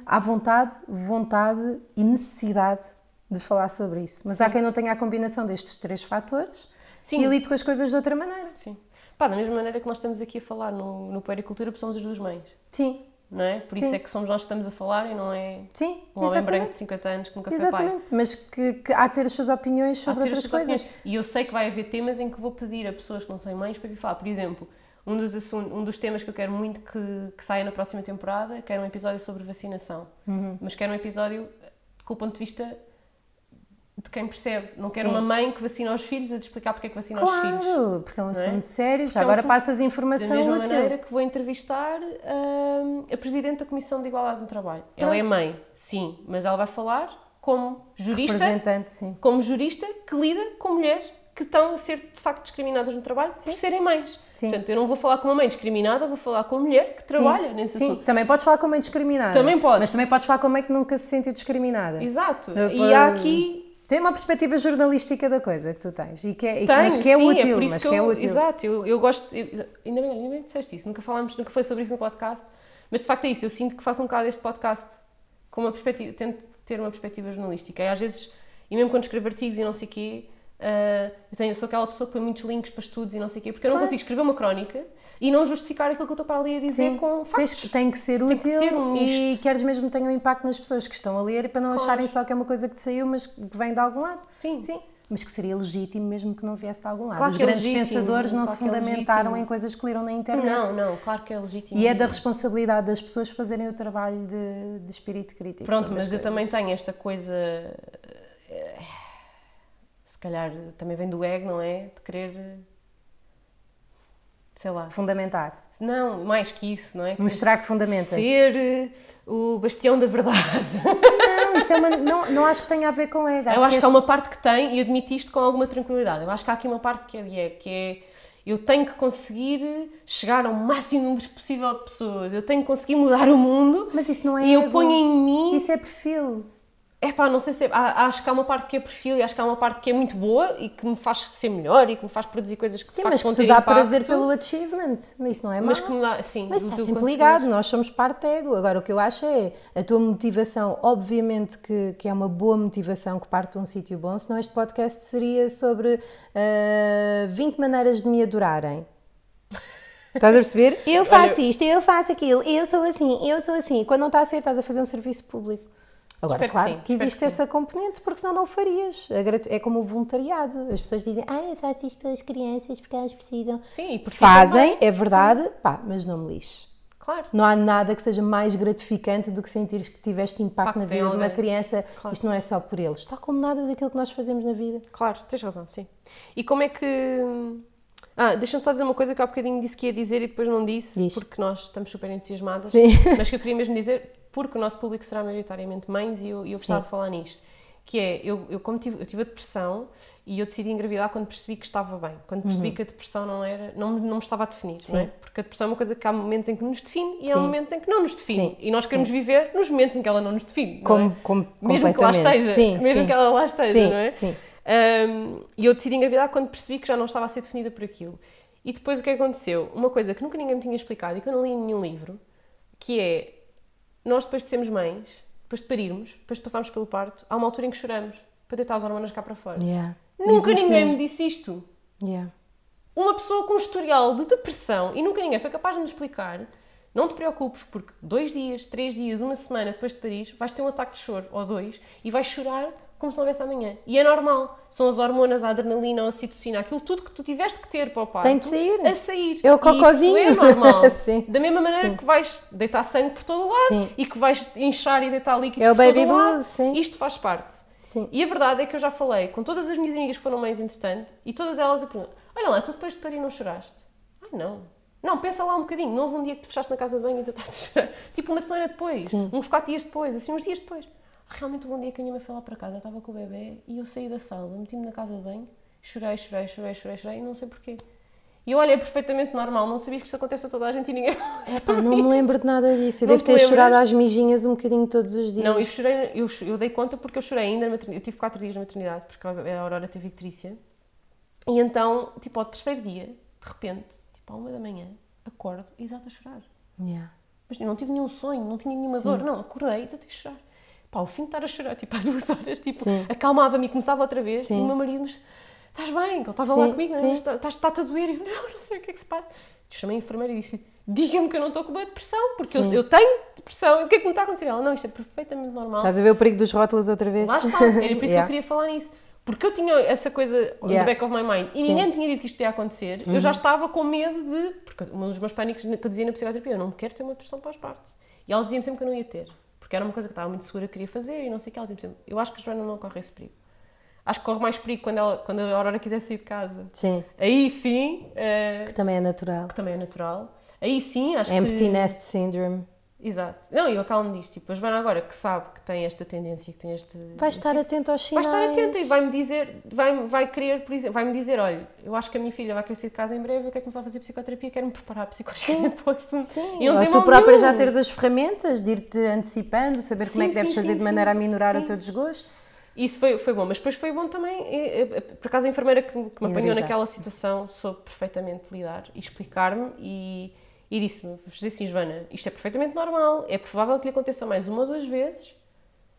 à vontade, vontade e necessidade de falar sobre isso. Mas Sim. há quem não tenha a combinação destes três fatores Sim. e lide com as coisas de outra maneira. Sim. Pá, da mesma maneira que nós estamos aqui a falar no, no Puericultura, somos as duas mães. Sim. não é? Por isso Sim. é que somos nós que estamos a falar e não é Sim, um homem branco de exatamente. 50 anos que nunca foi pai. Exatamente, mas que, que há de ter as suas opiniões sobre outras coisas. opiniões. E eu sei que vai haver temas em que vou pedir a pessoas que não são mães para vir falar. Por exemplo, um dos, assun- um dos temas que eu quero muito que, que saia na próxima temporada, quero um episódio sobre vacinação. Uhum. Mas quero um episódio com o ponto de vista de quem percebe. Não quero Sim. uma mãe que vacina os filhos a te explicar porque é que vacina os filhos. Claro, porque é um é? assunto sério. Já Porque é um agora passas Da informação mesma útil. maneira que vou entrevistar hum, a Presidente da Comissão de Igualdade no Trabalho. Ela é Pronto. mãe, sim, mas ela vai falar como jurista Representante, sim. como jurista que lida com mulheres que estão a ser de facto discriminadas no trabalho por serem mães. Sim. Portanto, eu não vou falar com uma mãe discriminada, vou falar com uma mulher que trabalha sim, nesse sim. assunto. Também podes falar com a mãe discriminada. Também podes. Mas também podes falar com a mãe que nunca se sentiu discriminada. Exato. Eu E posso- há aqui. Tem uma perspectiva jornalística da coisa que tu tens. E que é, e Tenho, mas que é sim, útil. por isso mas que que é eu, útil. Exato, eu, eu gosto. eu- ainda, bem, ainda bem que disseste isso, nunca falámos, nunca foi sobre isso no podcast, mas de facto é isso. Eu sinto que faço um bocado este podcast com uma perspectiva, tento ter uma perspectiva jornalística. E às vezes, e mesmo quando escrevo artigos e não sei o quê, ah, eu, tenho, eu sou aquela pessoa que põe muitos links para estudos e não sei o quê, porque eu não Claro. consigo escrever uma crónica e não justificar aquilo que eu estou para ali a dizer Sim, com factos. tem que ser Tem que útil ter um e queres mesmo que tenha um impacto nas pessoas que estão a ler e para não Claro. acharem só que é uma coisa que te saiu, mas que vem de algum lado. Sim. Sim. Mas que seria legítimo mesmo que não viesse de algum lado. Claro Os que é grandes legítimo, pensadores não claro se que é fundamentaram legítimo. em coisas que leram na internet. Não, não, claro que é legítimo. E é da responsabilidade das pessoas fazerem o trabalho de, de espírito crítico. Pronto, mas as eu também tenho esta coisa. Se calhar também vem do ego, não é? De querer. Sei lá. Fundamentar. Não, mais que isso, não é? Que Mostrar que fundamentas. Ser eh, o bastião da verdade. Não, isso é uma, não, não acho que tenha a ver com ego. eu acho que, este- há uma parte que tem, e admito isto com alguma tranquilidade. Eu acho que há aqui uma parte que é de ego, que é. Eu tenho que conseguir chegar ao máximo número possível de pessoas. Eu tenho que conseguir mudar o mundo. Mas isso não é E eu ego. ponho em mim Isso é perfil. É pá, não sei se é, há- acho que há uma parte que é perfil e acho que há uma parte que é muito boa e que me faz ser melhor e que me faz produzir coisas que Sim, mas que te dá impacto, prazer pelo achievement. Mas isso não é mau. mas que me dá, sim, Mas está sempre conseguir. ligado, nós somos parte ego. Agora, o que eu acho é a tua motivação, obviamente que, que é uma boa motivação que parte de um sítio bom, senão este podcast seria sobre ah, 20 maneiras de me adorarem. Estás a perceber? Eu faço isto, eu faço aquilo, eu sou assim, eu sou assim. Quando não está a ser, estás a fazer um serviço público. Agora, Espero que claro sim, que, espero existe que sim. essa componente, porque senão não o farias. É É como o voluntariado. As pessoas dizem, ah, eu faço isto pelas crianças porque elas precisam. Sim, e Fazem, é verdade, pá, mas não me lixe. Claro. Não há nada que seja mais gratificante do que sentires que tiveste impacto Impacto na vida de uma alguém. criança. Claro. Isto não é só por eles, está como nada daquilo que nós fazemos na vida. Claro, tens razão, sim. E como é que. Ah, deixa-me só dizer uma coisa que há bocadinho disse que ia dizer e depois não disse, Diz. porque nós estamos super entusiasmadas. Sim. Mas que eu queria mesmo dizer, porque o nosso público será maioritariamente mães e eu, eu gostava de falar nisto. Que é, eu, eu como tive, eu tive a depressão e eu decidi engravidar quando percebi que estava bem. Quando percebi que a depressão não era, não, me- não me estava a definir, Uhum. Sim. não é? Porque a depressão é uma coisa que há momentos em que nos define e há Sim. momentos em que não nos define. Sim. E nós queremos viver nos momentos em que ela não nos define, não Como, é? como Mesmo que lá esteja, mesmo que ela lá esteja, sim, não é? Sim. Um, e eu decidi engravidar quando percebi que já não estava a ser definida por aquilo. E depois o que aconteceu? Uma coisa que nunca ninguém me tinha explicado e que eu não li em nenhum livro, que é, nós depois de sermos mães, depois de parirmos, depois de passarmos pelo parto, há uma altura em que choramos, para deitar as hormonas cá para fora. Yeah. Nunca ninguém mesmo. me disse isto. Yeah. Uma pessoa com um historial de depressão, e nunca ninguém foi capaz de me explicar, não te preocupes, porque dois dias, três dias, uma semana depois de Paris, vais ter um ataque de choro, ou dois, e vais chorar como se não houvesse amanhã. E é normal. São as hormonas, a adrenalina, a ocitocina, aquilo tudo que tu tiveste que ter para o parto. Tem de sair. A sair. É o cocozinho. Isso é normal. Da mesma maneira Sim. que vais deitar sangue por todo o lado Sim. e que vais inchar e deitar líquidos É por todo o lado, sim. isto faz parte. Sim. E a verdade é que eu já falei com todas as minhas amigas que foram mães entretanto e todas elas eu pergunto: Olha lá, tu depois de parir não choraste? Ai não. Não, pensa lá um bocadinho. Não houve um dia que te fechaste na casa de banho e tentaste chorar. Tipo uma semana depois, Sim. uns quatro dias depois, assim, uns dias depois. Realmente um dia que a minha mãe foi lá para casa, eu estava com o bebê e eu saí da sala, meti-me na casa de banho, chorei, chorei, chorei, chorei, chorei e não sei porquê. E eu olha, é perfeitamente normal, não sabias que isto acontece a toda a gente e ninguém Epá, não me lembro de nada disso. Eu Não devo te ter lembras? chorado às mijinhas um bocadinho todos os dias. Não, eu chorei, eu, eu dei conta porque eu chorei ainda. Eu tive quatro dias na maternidade porque a Aurora teve icterícia. E então, tipo, ao terceiro dia, de repente, tipo, à uma da manhã, acordo e exato a chorar. Yeah. Mas eu não tive nenhum sonho, não tinha nenhuma dor, não, acordei e tentei chorar. Pá, ao fim de estar a chorar, tipo, há duas horas, tipo, acalmava-me e começava outra vez. Sim. E o meu marido, mas estás bem? Que ele estava lá comigo, está- está-te a doer? E eu, não, não sei o que é que se passa. Eu chamei a enfermeira e disse-lhe, diga-me que eu não estou com uma depressão, porque eu, eu tenho depressão. E o que é que me está a acontecer? Ela, não, isto é perfeitamente normal. Estás a ver o perigo dos rótulos outra vez? Lá está, era por isso que Yeah. eu queria falar nisso. Porque eu tinha essa coisa Yeah. back of my mind e Sim. Uhum. ninguém me tinha dito que isto ia acontecer. Eu já estava com medo de. Porque um dos meus pânicos que eu dizia na psicoterapia, eu não quero ter uma depressão pós-parto. E ela dizia-me sempre que eu não ia ter. Porque era uma coisa que eu estava muito segura que queria fazer e não sei o que. Ela dizia-me sempre, eu acho que a Joana não corre esse perigo. Acho que corre mais perigo quando, ela, quando a Aurora quiser sair de casa. Sim, Aí sim, eh, que também é natural. que também é natural. Aí sim, acho Empty que. nest syndrome. Exato. Não, e eu acalmo disto. Tipo, a Joana agora que sabe que tem esta tendência, que tem este. Vai estar atento aos Vai sinais. estar atenta e vai-me dizer, vai, vai querer, por exemplo, vai-me dizer, olha, eu acho que a minha filha vai sair de casa em breve, eu quero começar a fazer psicoterapia, quero-me preparar psicologicamente para isso. Sim, E ou tu própria já nenhum. teres as ferramentas de ir-te antecipando, saber como é Sim, que deves sim, fazer sim, de maneira a sim. minorar o Sim. teu desgosto. Isso foi, foi bom, mas depois foi bom também, por acaso a enfermeira que, que me apanhou naquela situação soube perfeitamente lidar e explicar-me e, e disse-me, dizer assim, Joana, isto é perfeitamente normal, é provável que lhe aconteça mais uma ou duas vezes,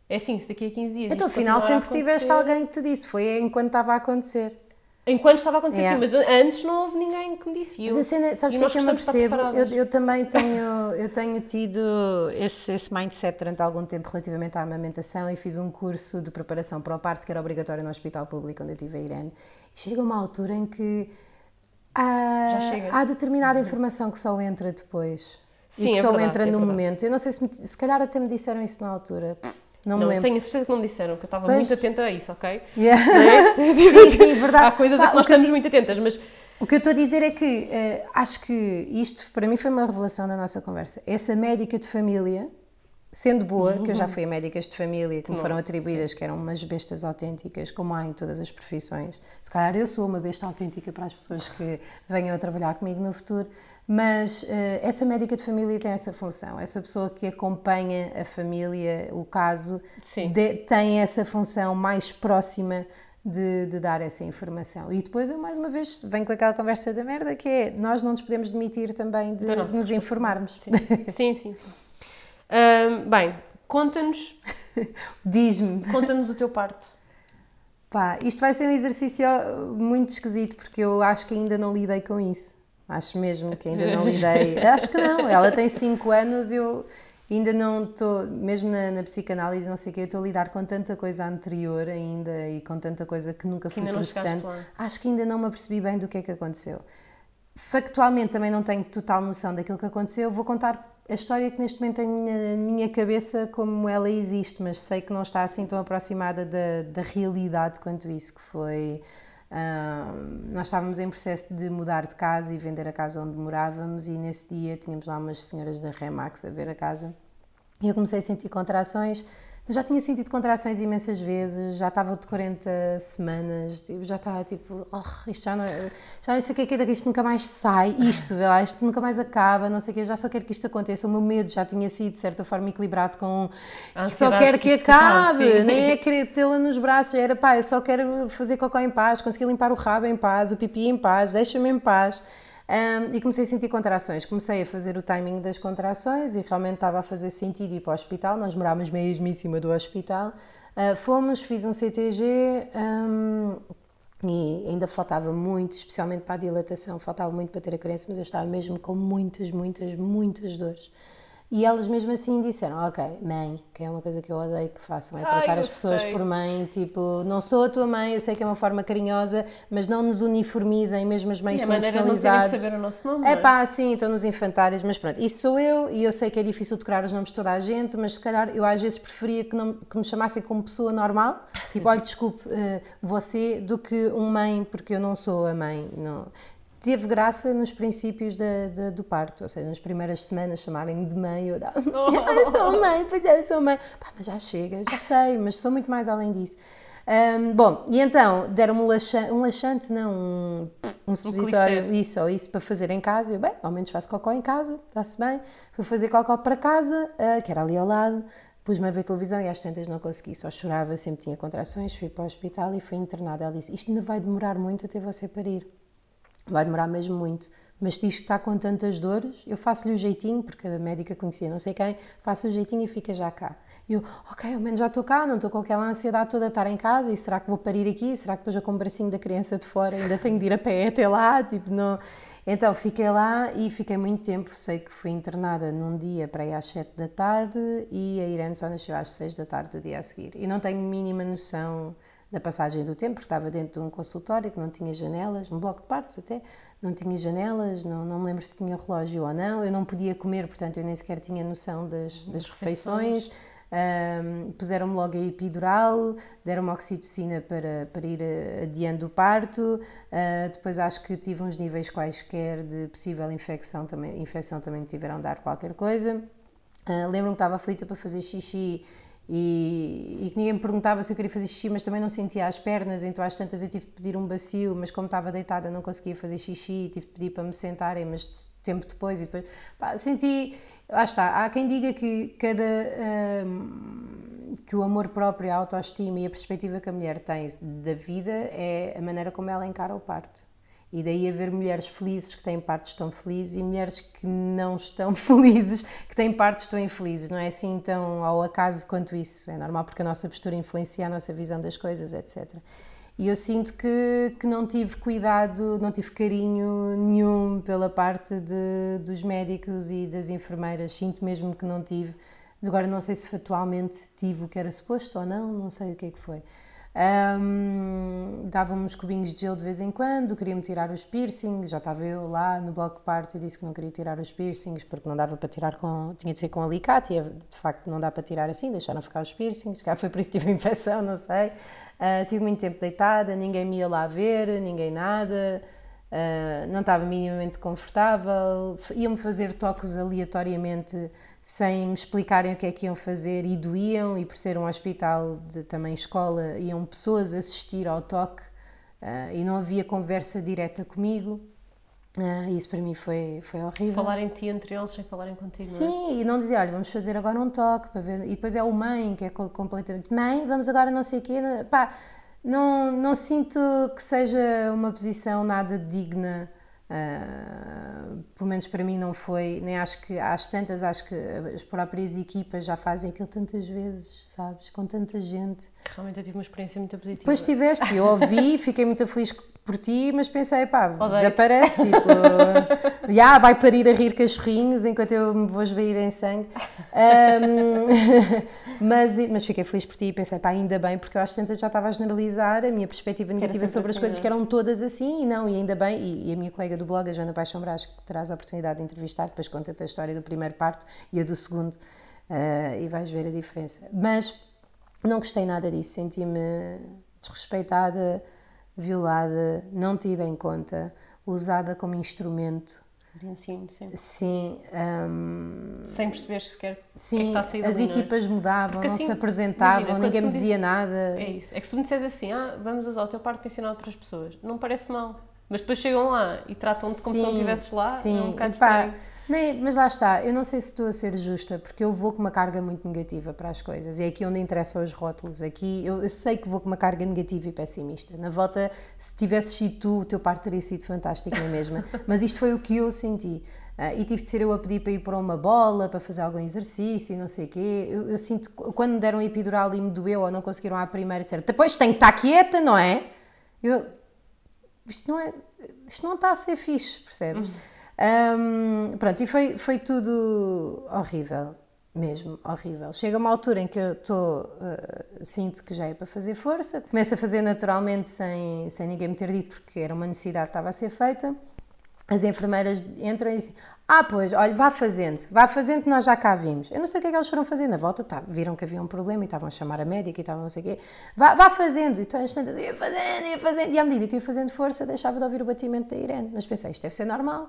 é assim, se daqui a 15 dias Então, afinal, sempre tiveste alguém que te disse, foi enquanto estava a acontecer. Enquanto estava a acontecer, Yeah. sim, mas antes não houve ninguém que me disse. Eu- Mas a cena, sabes o que é que eu me percebo? Eu, eu também tenho, eu tenho tido esse, esse mindset durante algum tempo relativamente à amamentação e fiz um curso de preparação para o parto que era obrigatório no hospital público onde eu tive a Irene. E chega uma altura em que há, há determinada informação que só entra depois. Sim, e que é só verdade, entra é no verdade. momento. Eu não sei se, me- se calhar até me disseram isso na altura. Não, me Não, lembro. tenho a certeza que não me disseram, que eu estava Pois. muito atenta a isso, ok? Yeah. É? sim, sim, verdade. Há coisas Pá, a que nós que- estamos muito atentas, mas O que eu estou a dizer é que eh, acho que isto para mim foi uma revelação da nossa conversa. Essa médica de família, sendo boa, que eu já fui a médicas de família que me foram atribuídas, que eram umas bestas autênticas, como há em todas as profissões. Se calhar eu sou uma besta autêntica para as pessoas que venham a trabalhar comigo no futuro, mas eh, essa médica de família tem essa função. Essa pessoa que acompanha a família, o caso, Sim. de- tem essa função mais próxima de, de dar essa informação. E depois eu, mais uma vez, venho com aquela conversa da merda que é nós não nos podemos demitir também de nossa nos informarmos. Sim, sim, sim. sim. Bem, conta-nos Diz-me, conta-nos o teu parto. pá, isto vai ser um exercício muito esquisito porque eu acho que ainda não lidei com isso. Acho mesmo que ainda não lidei. Acho que não. Ela tem 5 anos, eu ainda não estou, mesmo na, na psicanálise, não sei o quê, eu estou a lidar com tanta coisa anterior ainda e com tanta coisa que nunca fui processando. Acho que ainda não me apercebi bem do que é que aconteceu. Factualmente também não tenho total noção daquilo que aconteceu. Vou contar a história que neste momento tenho na minha cabeça como ela existe, mas sei que não está assim tão aproximada da, da realidade quanto isso, que foi... ah, nós estávamos em processo de mudar de casa e vender a casa onde morávamos e nesse dia tínhamos lá umas senhoras da Remax a ver a casa e eu comecei a sentir contrações, mas já tinha sentido contrações imensas vezes, já estava de 40 semanas, tipo, já estava tipo, oh, isto já não, já não sei o que é que é, isto nunca mais sai, isto, lá, isto nunca mais acaba, não sei o que, já só quero que isto aconteça. O meu medo já tinha sido, de certa forma, equilibrado com que só quero que que acabe, sim. nem é querer tê-la nos braços, era pá, eu só quero fazer cocó em paz, conseguir limpar o rabo em paz, o pipi em paz, deixa-me em paz. Um, e comecei a sentir contrações. Comecei a fazer o timing das contrações e realmente estava a fazer sentido ir para o hospital. Nós morávamos mesmo em cima do hospital. Uh, fomos, fiz um CTG um, e ainda faltava muito, especialmente para a dilatação, faltava muito para ter a criança, mas eu estava mesmo com muitas, muitas, muitas dores. E elas mesmo assim disseram, ok, mãe, que é uma coisa que eu odeio que façam, é Ai, tratar eu as pessoas sei. por mãe, tipo, não sou a tua mãe, eu sei que é uma forma carinhosa, mas não nos uniformizem, mesmo as mães têm personalidades. saber o nosso nome. É não pá, sim, estão nos infantários, mas pronto, isso sou eu e eu sei que é difícil decorar os nomes de toda a gente, mas se calhar eu às vezes preferia que, não, que me chamassem como pessoa normal, tipo, olha, desculpe, eh, você, do que um mãe, porque eu não sou a mãe, não. Teve graça nos princípios da, da- do parto, ou seja, nas primeiras semanas chamarem-me de mãe, eu dava, eu sou mãe, pois é, eu sou mãe. Pá, mas já chega, já sei, mas sou muito mais além disso. Ahm, bom, e então deram-me um laxante, um laxante não, um, um supositório, clister. isso ou isso para fazer em casa. Eu, bem, ao menos faço cocó em casa, está-se bem. Fui fazer cocó para casa, ah, que era ali ao lado. Pus-me a ver televisão e às tantas não consegui, só chorava, sempre tinha contrações. Fui para o hospital e fui internada. Ela disse: Isto ainda vai demorar muito até você parir. Vai demorar mesmo muito. Mas diz que está com tantas dores, eu faço-lhe o jeitinho, porque a médica conhecia não sei quem, faço o jeitinho e fica já cá. E eu, ok, ao menos já estou cá, não estou com aquela ansiedade toda de estar em casa, e será que vou parir aqui? Será que depois eu com o bracinho da criança de fora ainda tenho de ir a pé até lá? Tipo, não... Então fiquei lá e fiquei muito tempo. Sei que fui internada num dia para ir às 7 da tarde e a Irene só nasceu às 6 da tarde do dia a seguir. E não tenho mínima noção da passagem do tempo, porque estava dentro de um consultório que não tinha janelas, um bloco de partos até, não tinha janelas, não, não me lembro se tinha relógio ou não. Eu não podia comer, portanto eu nem sequer tinha noção das, das refeições. Um, Puseram-me logo a epidural, deram-me oxitocina para, para ir adiando o parto. Uh, depois acho que tive uns níveis quaisquer de possível infecção também, infecção também me tiveram a dar qualquer coisa. Uh, Lembro-me que estava aflita para fazer xixi e, e, ninguém me perguntava se eu queria fazer xixi, mas também não sentia as pernas, então às tantas eu tive de pedir um bacio, mas como estava deitada não conseguia fazer xixi, tive de pedir para me sentarem, mas tempo depois e depois pá, senti lá está, há quem diga que cada hum, que o amor próprio, a autoestima e a perspectiva que a mulher tem da vida é a maneira como ela encara o parto. E daí haver mulheres felizes que têm partos tão felizes e mulheres que não estão felizes que têm partos tão infelizes. Não é assim tão ao acaso quanto isso. É normal porque a nossa postura influencia a nossa visão das coisas, etc. E eu sinto que, que não tive cuidado, não tive carinho nenhum pela parte de, dos médicos e das enfermeiras. Sinto mesmo que não tive. Agora não sei se factualmente tive o que era suposto ou não, não sei o que é que foi. Um, Dava-me uns cubinhos de gelo de vez em quando, queria-me tirar os piercings, já estava eu lá no bloco de parto e disse que não queria tirar os piercings porque não dava para tirar com, tinha de ser com alicate e de facto não dá para tirar assim, deixaram ficar os piercings, cá foi por isso que tive infecção, não sei. Uh, tive muito tempo deitada, ninguém me ia lá ver, ninguém nada, uh, não estava minimamente confortável. Iam-me fazer toques aleatoriamente sem me explicarem o que é que iam fazer e doíam, e por ser um hospital de também escola, iam pessoas assistir ao toque uh, e não havia conversa direta comigo. Uh, isso para mim foi, foi horrível. Falar em ti entre eles sem falarem contigo, Sim, não é? e não dizer, olha, vamos fazer agora um toque para ver. E depois é o mãe, que é completamente mãe, vamos agora não sei o quê. Pá, não, não sinto que seja uma posição nada digna. Uh, pelo menos para mim não foi, nem acho que às tantas, acho que as próprias equipas já fazem aquilo tantas vezes, sabes? Com tanta gente. Realmente eu tive uma experiência muito positiva. Depois tiveste, eu ouvi, fiquei muito feliz por ti, mas pensei, pá, desaparece, tipo, já vai parir a rir cachorrinhos enquanto eu me vou esvair em sangue. Um, mas, mas fiquei feliz por ti e pensei, pá, ainda bem, porque eu acho que já estava a generalizar a minha perspectiva negativa sobre assim, as coisas, é? que eram todas assim, e não, e ainda bem, e, e a minha colega do blog, a Joana Paixão Brás, que terás a oportunidade de entrevistar, depois conta-te a história do primeiro parto e a do segundo, uh, e vais ver a diferença. Mas não gostei nada disso, senti-me desrespeitada, violada, não tida em conta, usada como instrumento. De ensino, sim. Sim. Um, Sem perceber sequer sim, que é que está a sair as dali, equipas não é? mudavam, Porque não assim, se apresentavam, imagina, ninguém me dizia dizes- nada. É isso. É que se me disseres assim, ah, vamos usar o teu parto para ensinar outras pessoas, não parece mal. Mas depois chegam lá e tratam-te como se não estivesses lá, sim. é um bocado Epá, estranho. Nem- mas lá está, eu não sei se estou a ser justa, porque eu vou com uma carga muito negativa para as coisas. É aqui onde interessam os rótulos. Aqui eu, eu sei que vou com uma carga negativa e pessimista. Na volta, se tivesses sido tu, o teu parto teria sido fantástico na mesma. mas isto foi o que eu senti. Ah, e tive de ser eu a pedir para ir para uma bola, para fazer algum exercício, e não sei o quê. Eu, eu sinto, quando me deram a epidural e me doeu ou não conseguiram à primeira, disseram, depois tem que estar quieta, não é? Eu, isto não é, isto não está a ser fixe, percebes? Um, pronto, e foi, foi tudo horrível, mesmo horrível. Chega uma altura em que eu estou, uh, sinto que já é para fazer força, começo a fazer naturalmente sem, sem ninguém me ter dito, porque era uma necessidade que estava a ser feita. As enfermeiras entram e dizem: Ah, pois, olha, vá fazendo, vá fazendo nós já cá vimos. Eu não sei o que é que eles foram fazer. Na volta tá, viram que havia um problema e estavam a chamar a médica e estavam não sei o quê. Vá, vá fazendo. E tu às tantas, ia fazendo, ia fazendo. E à medida que ia fazendo força, deixava de ouvir o batimento da Irene. Mas pensei: Isto deve ser normal.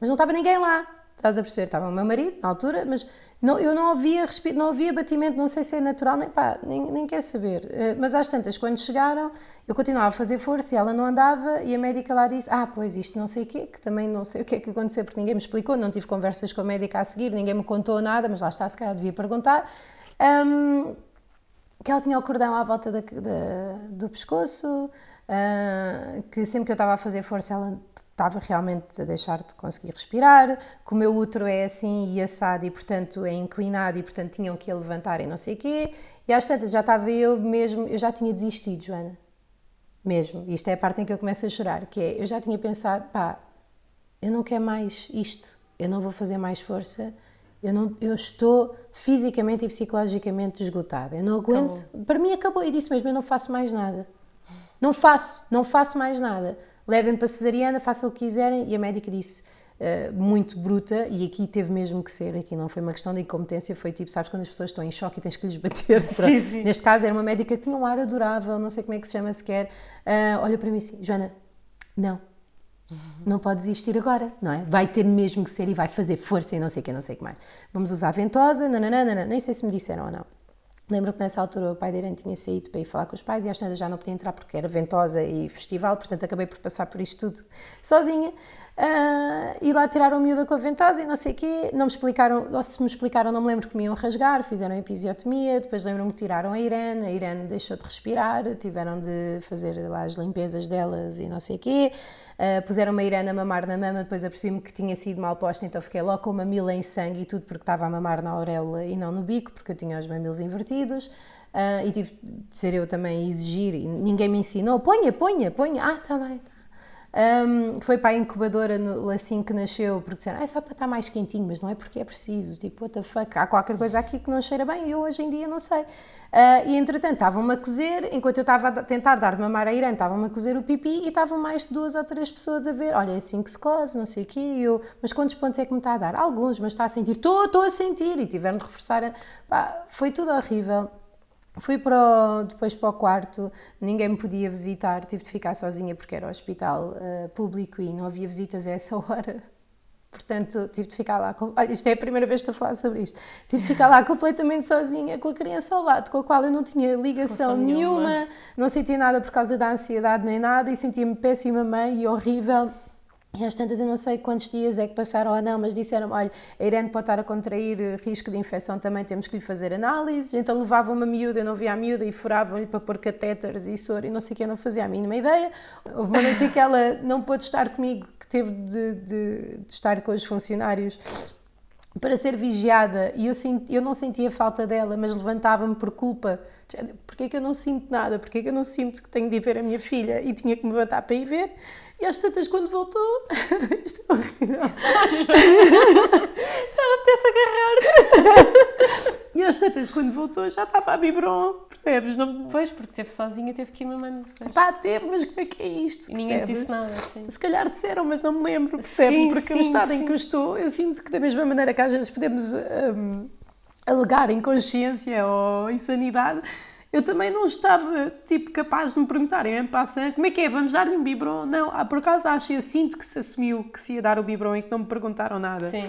Mas não estava ninguém lá. Estás a perceber? Estava o meu marido, na altura, mas não, eu não ouvia, respi- não ouvia batimento, não sei se é natural, nem, pá, nem, nem quer saber. Eh, Mas às tantas, quando chegaram, eu continuava a fazer força e ela não andava e a médica lá disse, ah, pois isto não sei o quê, que também não sei o que é que aconteceu, porque ninguém me explicou, não tive conversas com a médica a seguir, ninguém me contou nada, mas lá está, se calhar devia perguntar. Ahm, que ela tinha o cordão à volta da- da- do pescoço, uh, que sempre que eu estava a fazer força ela estava realmente a deixar de conseguir respirar, que o meu útero é assim e assado e portanto é inclinado e portanto tinham que levantar e não sei o quê, e às tantas já estava eu mesmo, eu já tinha desistido, Joana, mesmo, isto é a parte em que eu começo a chorar, que é, eu já tinha pensado, pá, eu não quero mais isto, eu não vou fazer mais força, eu, não, eu estou fisicamente e psicologicamente esgotada, eu não aguento, acabou. para mim acabou, e disse mesmo, eu não faço mais nada, não faço, não faço mais nada, levem para cesariana, façam o que quiserem, e a médica disse, Uh, muito bruta e aqui teve mesmo que ser, aqui não foi uma questão de incompetência, foi tipo, sabes, quando as pessoas estão em choque e tens que lhes bater. Sim, sim. Neste caso era uma médica que tinha um ar adorável, não sei como é que se chama sequer, uh, olha para mim assim, Joana, não, não pode desistir agora, não é? Vai ter mesmo que ser e vai fazer força e não sei o que, não sei o que mais. Vamos usar ventosa, nananana, nem sei se me disseram ou não. Lembro que nessa altura o pai da Irene tinha saído para ir falar com os pais e às tantas já não podia entrar porque era ventosa e festival, portanto acabei por passar por isto tudo sozinha. Uh, e lá tiraram a miúda com a ventosa e não sei o quê, não me explicaram, ou se me explicaram não me lembro que me iam rasgar, fizeram episiotomia, depois lembro-me que tiraram a Irene, a Irene deixou de respirar, tiveram de fazer lá as limpezas delas e não sei o quê, uh, puseram uma Irene a mamar na mama, depois apercebi-me que tinha sido mal posta, então fiquei logo com uma mila em sangue e tudo porque estava a mamar na auréola e não no bico, porque eu tinha os mamilos invertidos. Uh, e tive de ser eu também a exigir, e ninguém me ensinou, ponha, ponha, ponha, ah, está bem, tá um, foi para a incubadora no, assim que nasceu, porque disseram, é só para estar mais quentinho, mas não é porque é preciso, tipo, what the fuck, há qualquer coisa aqui que não cheira bem eu hoje em dia não sei. Uh, e entretanto estavam-me a cozer, enquanto eu estava a tentar dar de mamar a Irã, estavam-me a cozer o pipi e estavam mais de duas ou três pessoas a ver, olha, é assim que se cose, não sei o quê, e eu, mas quantos pontos é que me está a dar? Alguns, mas está a sentir, estou, estou a sentir, e tiveram de reforçar, a... Foi tudo horrível. Fui para o, depois para o quarto, ninguém me podia visitar, tive de ficar sozinha porque era hospital uh, público e não havia visitas a essa hora. Portanto, tive de ficar lá. Com, olha, isto é a primeira vez que estou a falar sobre isto. Tive de ficar lá completamente sozinha, com a criança ao lado, com a qual eu não tinha ligação nenhuma, nenhuma, não sentia nada por causa da ansiedade nem nada e sentia-me péssima mãe e horrível. E às tantas eu não sei quantos dias é que passaram ou não, mas disseram olha, a Irene pode estar a contrair eh, risco de infecção também, temos que lhe fazer análises. Então levavam uma miúda, eu não via a miúda e furavam-lhe para pôr catéteres e soro e não sei o que, eu não fazia a mínima ideia. Houve uma noite que ela não pôde estar comigo, que teve de, de, de estar com os funcionários para ser vigiada e eu, senti, eu não sentia falta dela, mas levantava-me por culpa. Porquê é que eu não sinto nada? Porquê é que eu não sinto que tenho de ir ver a minha filha e tinha que me levantar para ir ver? E às tantas, quando voltou, isto é horrível. Só me apetece agarrar-te. E às tantas, quando voltou, já estava a biberon, percebes? Não... Pois, porque teve sozinha, teve que ir mamando depois. Pá, teve, mas como é que é isto? Ninguém disse nada. Sim. Se calhar disseram, mas não me lembro, percebes? Sim, porque sim, no estado sim. em que eu estou, eu sinto que da mesma maneira que às vezes podemos um, alegar inconsciência ou insanidade, eu também não estava, tipo, capaz de me perguntarem em passant, como é que é, vamos dar-lhe um biberon? Não, ah, por acaso acho, eu sinto que se assumiu que se ia dar o biberon e que não me perguntaram nada. Sim.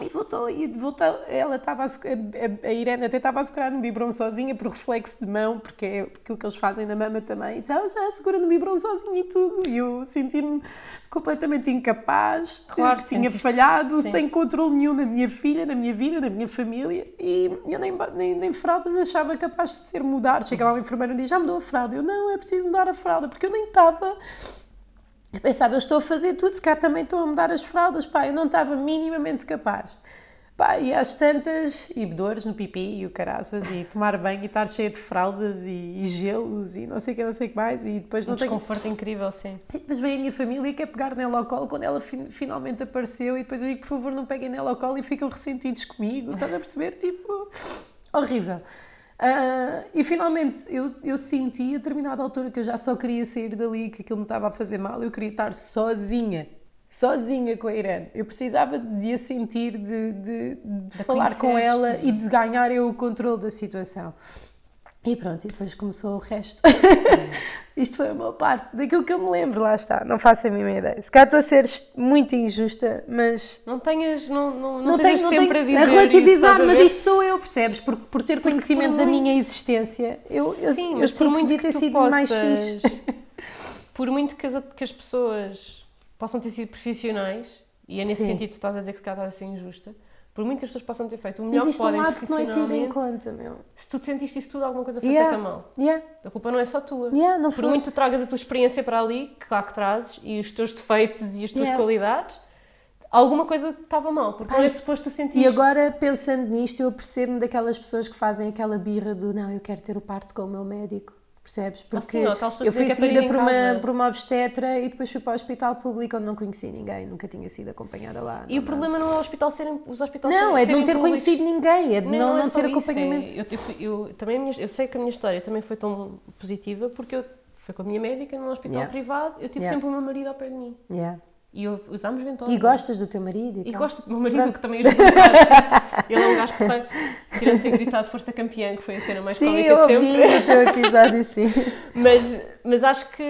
E voltou, e voltou, ela estava a, a, a Irene até estava a segurar no biberon sozinha por reflexo de mão, porque é aquilo que eles fazem na mama também. E disse, ah, já segura no biberon sozinha e tudo. E eu senti-me completamente incapaz, claro, que tinha falhado, sim. sem controle nenhum na minha filha, na minha vida, na minha família. E eu nem, nem, nem fraldas achava capaz de ser mudar. Chega lá o enfermeiro e diz, já mudou a fralda. Eu, não, é preciso mudar a fralda, porque eu nem estava eu pensava, eu estou a fazer tudo, se cá também estou a mudar as fraldas, pá, eu não estava minimamente capaz. Pá, e às tantas, e dores no pipi e o caraças, e tomar banho e estar cheia de fraldas e, e gelos e não sei o que, não sei o que mais, e depois um não desconforto tenho... incrível, sim. E depois vem a minha família e quer pegar nela ao colo quando ela fin finalmente apareceu, e depois eu digo, por favor, não peguem nela ao colo e ficam ressentidos comigo, estás a perceber? Tipo, horrível. Uh, e finalmente eu, eu senti a determinada altura que eu já só queria sair dali, que aquilo me estava a fazer mal, eu queria estar sozinha, sozinha com a Irene. Eu precisava de a sentir, de, de, de falar conhecer. com ela e de ganhar eu o controle da situação. E pronto, e depois começou o resto. Isto foi uma parte daquilo que eu me lembro, lá está, não faço a mínima ideia. Se calhar estou a ser muito injusta, mas. Não tenhas, não, não, não, não tenho, sempre tenho, a. A relativizar, isso, mas isto sou eu, percebes? Por, por ter conhecimento por da minha existência, eu, Sim, eu, eu sinto que devia ter sido possas, mais fixe. Por muito que as, que as pessoas possam ter sido profissionais, e é nesse Sim. sentido que tu estás a dizer que se calhar estás a ser injusta, por muito que as pessoas possam ter feito o melhor Existe que podem um lado que não é tido em conta, meu. se tu te sentiste isso tudo, alguma coisa foi Yeah. feita mal. Yeah. A culpa não é só tua. Yeah, não Por foi. muito que tu tragas a tua experiência para ali, que claro que trazes, e os teus defeitos e as tuas qualidades, alguma coisa estava mal, porque não é suposto tu sentir E agora, pensando nisto, eu percebo-me daquelas pessoas que fazem aquela birra do não, eu quero ter o parto com o meu médico. Percebes? Porque sim, aquelas pessoas eu fui é seguida por uma, por uma obstetra e depois fui para o hospital público onde não conheci ninguém, nunca tinha sido acompanhada lá. E não o problema não é o hospital serem, os hospitais Não, serem, é de não ter públicos. conhecido ninguém, é de não, não, é só ter isso, acompanhamento. é- eu, eu, também minha- eu sei que a minha história também foi tão positiva porque eu fui com a minha médica num hospital Yeah. privado, eu tive Yeah. sempre o meu marido ao pé de mim. Yeah. E eu, usámos ventosa. E gostas do teu marido e, E gosto do meu marido, que também ajuda assim. Ele é um gajo porreiro. Tirando ter gritado Força Campeã, que foi a cena mais Sim, cómica eu de ouvi sempre. no teu episódio, sim. Mas, mas acho que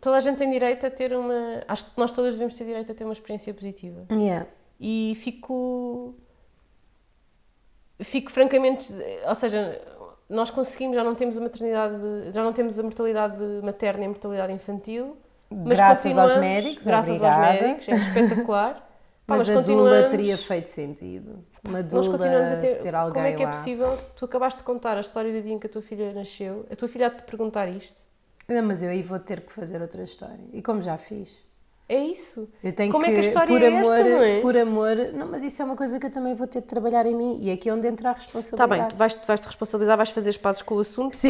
toda a gente tem direito a ter uma. Acho que nós todas devemos ter direito a ter uma experiência positiva. Yeah. E fico. Fico francamente. Ou seja, nós conseguimos, já não temos a maternidade. Já não temos a mortalidade materna e a mortalidade infantil. Mas Graças aos médicos, Graças obrigada. aos médicos, é espetacular. Pá, Mas, a dula teria feito sentido. Uma dula continuamos a ter. ter alguém como é que é lá. possível? Tu acabaste de contar a história do dia em que a tua filha nasceu. A tua filha há de te perguntar isto. Não, mas eu aí vou ter que fazer outra história. E como já fiz. É isso. Eu tenho Como que, é que a história por é amor, esta, não é? por amor, não, mas isso é uma coisa que eu também vou ter de trabalhar em mim e é aqui onde entra a Está responsabilidade. Tá bem, tu vais, vais te responsabilizar, vais fazer os passos com o assunto. Sim,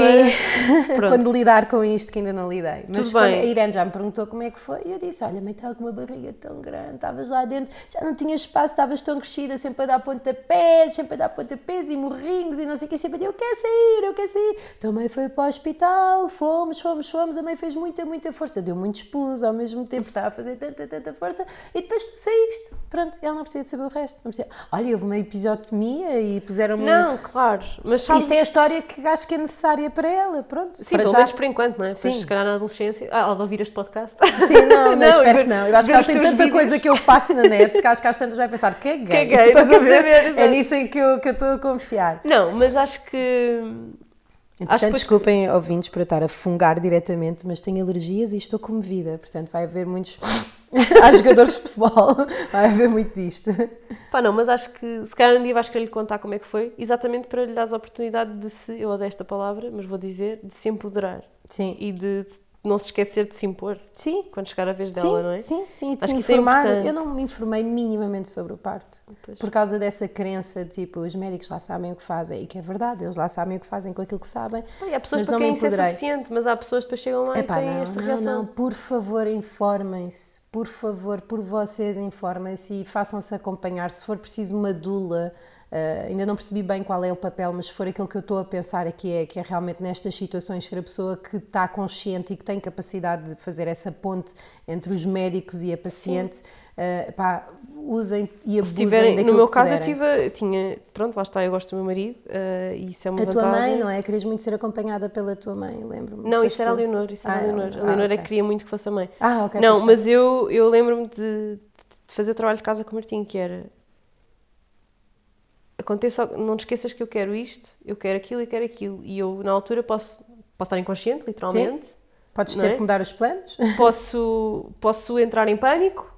para- quando lidar com isto que ainda não lidei. Mas Tudo quando bem. a Irene já me perguntou como é que foi, e eu disse: Olha, mãe, estava com uma barriga tão grande, estavas lá dentro, já não tinhas espaço, estavas tão crescida, sempre a dar pontapés, sempre a dar pontapés e morrinhos e não sei o que, sempre a dizer: Eu quero sair, eu quero sair. Então a mãe foi para o hospital, fomos, fomos, fomos. A mãe fez muita, muita força, deu muitos pulos ao mesmo tempo, estava a fazer tanta, tanta força e depois tu saíste. Pronto, ela não precisa de saber o resto. Não precisa. Olha, houve uma episiotomia e puseram-me. Não, claro. Mas sabes, Isto é a história que acho que é necessária para ela, pronto. sim, pelo já. menos por enquanto, não é? Sim. Se calhar na adolescência. Ah, ela ouvir este podcast. Sim, não, não, Não, espero que não. Eu acho que ela tem tanta vídeos. coisa que eu faço na net que acho que às tantas vai pensar caguei. Caguei, Estás para a ver? É nisso em que eu que eu estou a confiar. Não, mas acho que. Entretanto, depois- desculpem, ouvintes, por eu estar a fungar diretamente, mas tenho alergias e estou comovida. Portanto, vai haver muitos. Há jogadores de futebol, vai haver muito disto. Pá, não, mas acho que se calhar um dia vais querer lhe contar como é que foi, exatamente para lhe dar a oportunidade de se. Eu odeio esta palavra, mas vou dizer, de se empoderar Sim, e de não se esquecer de se impor sim. quando chegar a vez Sim, dela, não é? sim, sim, e de Acho se é informar. importante. eu não me informei minimamente sobre o parto. Pois. Por causa dessa crença, tipo, os médicos lá sabem o que fazem, e que é verdade, eles lá sabem o que fazem com aquilo que sabem. E há pessoas mas para não quem isso é suficiente, mas há pessoas que depois chegam lá Epá, e têm não, esta não, reação. não, por favor, informem-se. Por favor, por vocês, informem-se e façam-se acompanhar. Se for preciso uma dula, eh, ainda não percebi bem qual é o papel, mas se for aquilo que eu estou a pensar aqui, é que é realmente nestas situações ser a pessoa que está consciente e que tem capacidade de fazer essa ponte entre os médicos e a paciente, eh, pá, usem e Se abusem tiverem, daquilo no meu caso, eu puderem. tive, eu tinha, pronto, lá está, eu gosto do meu marido eh, e isso é uma A tua vantagem. mãe, não é? Querias muito ser acompanhada pela tua mãe, lembro-me. Não, isso era a tu? Leonor, isso era Ah, a Leonor. ah, A Leonor é ok. que queria muito que fosse a mãe. Ah, ok. não, mas eu, eu lembro-me de, de fazer o trabalho de casa com o Martim, que era aconteça, não te esqueças que eu quero isto, eu quero aquilo e quero aquilo. E eu, na altura, posso, posso estar inconsciente, literalmente, Podes não ter é? que mudar os planos? posso, posso entrar em pânico,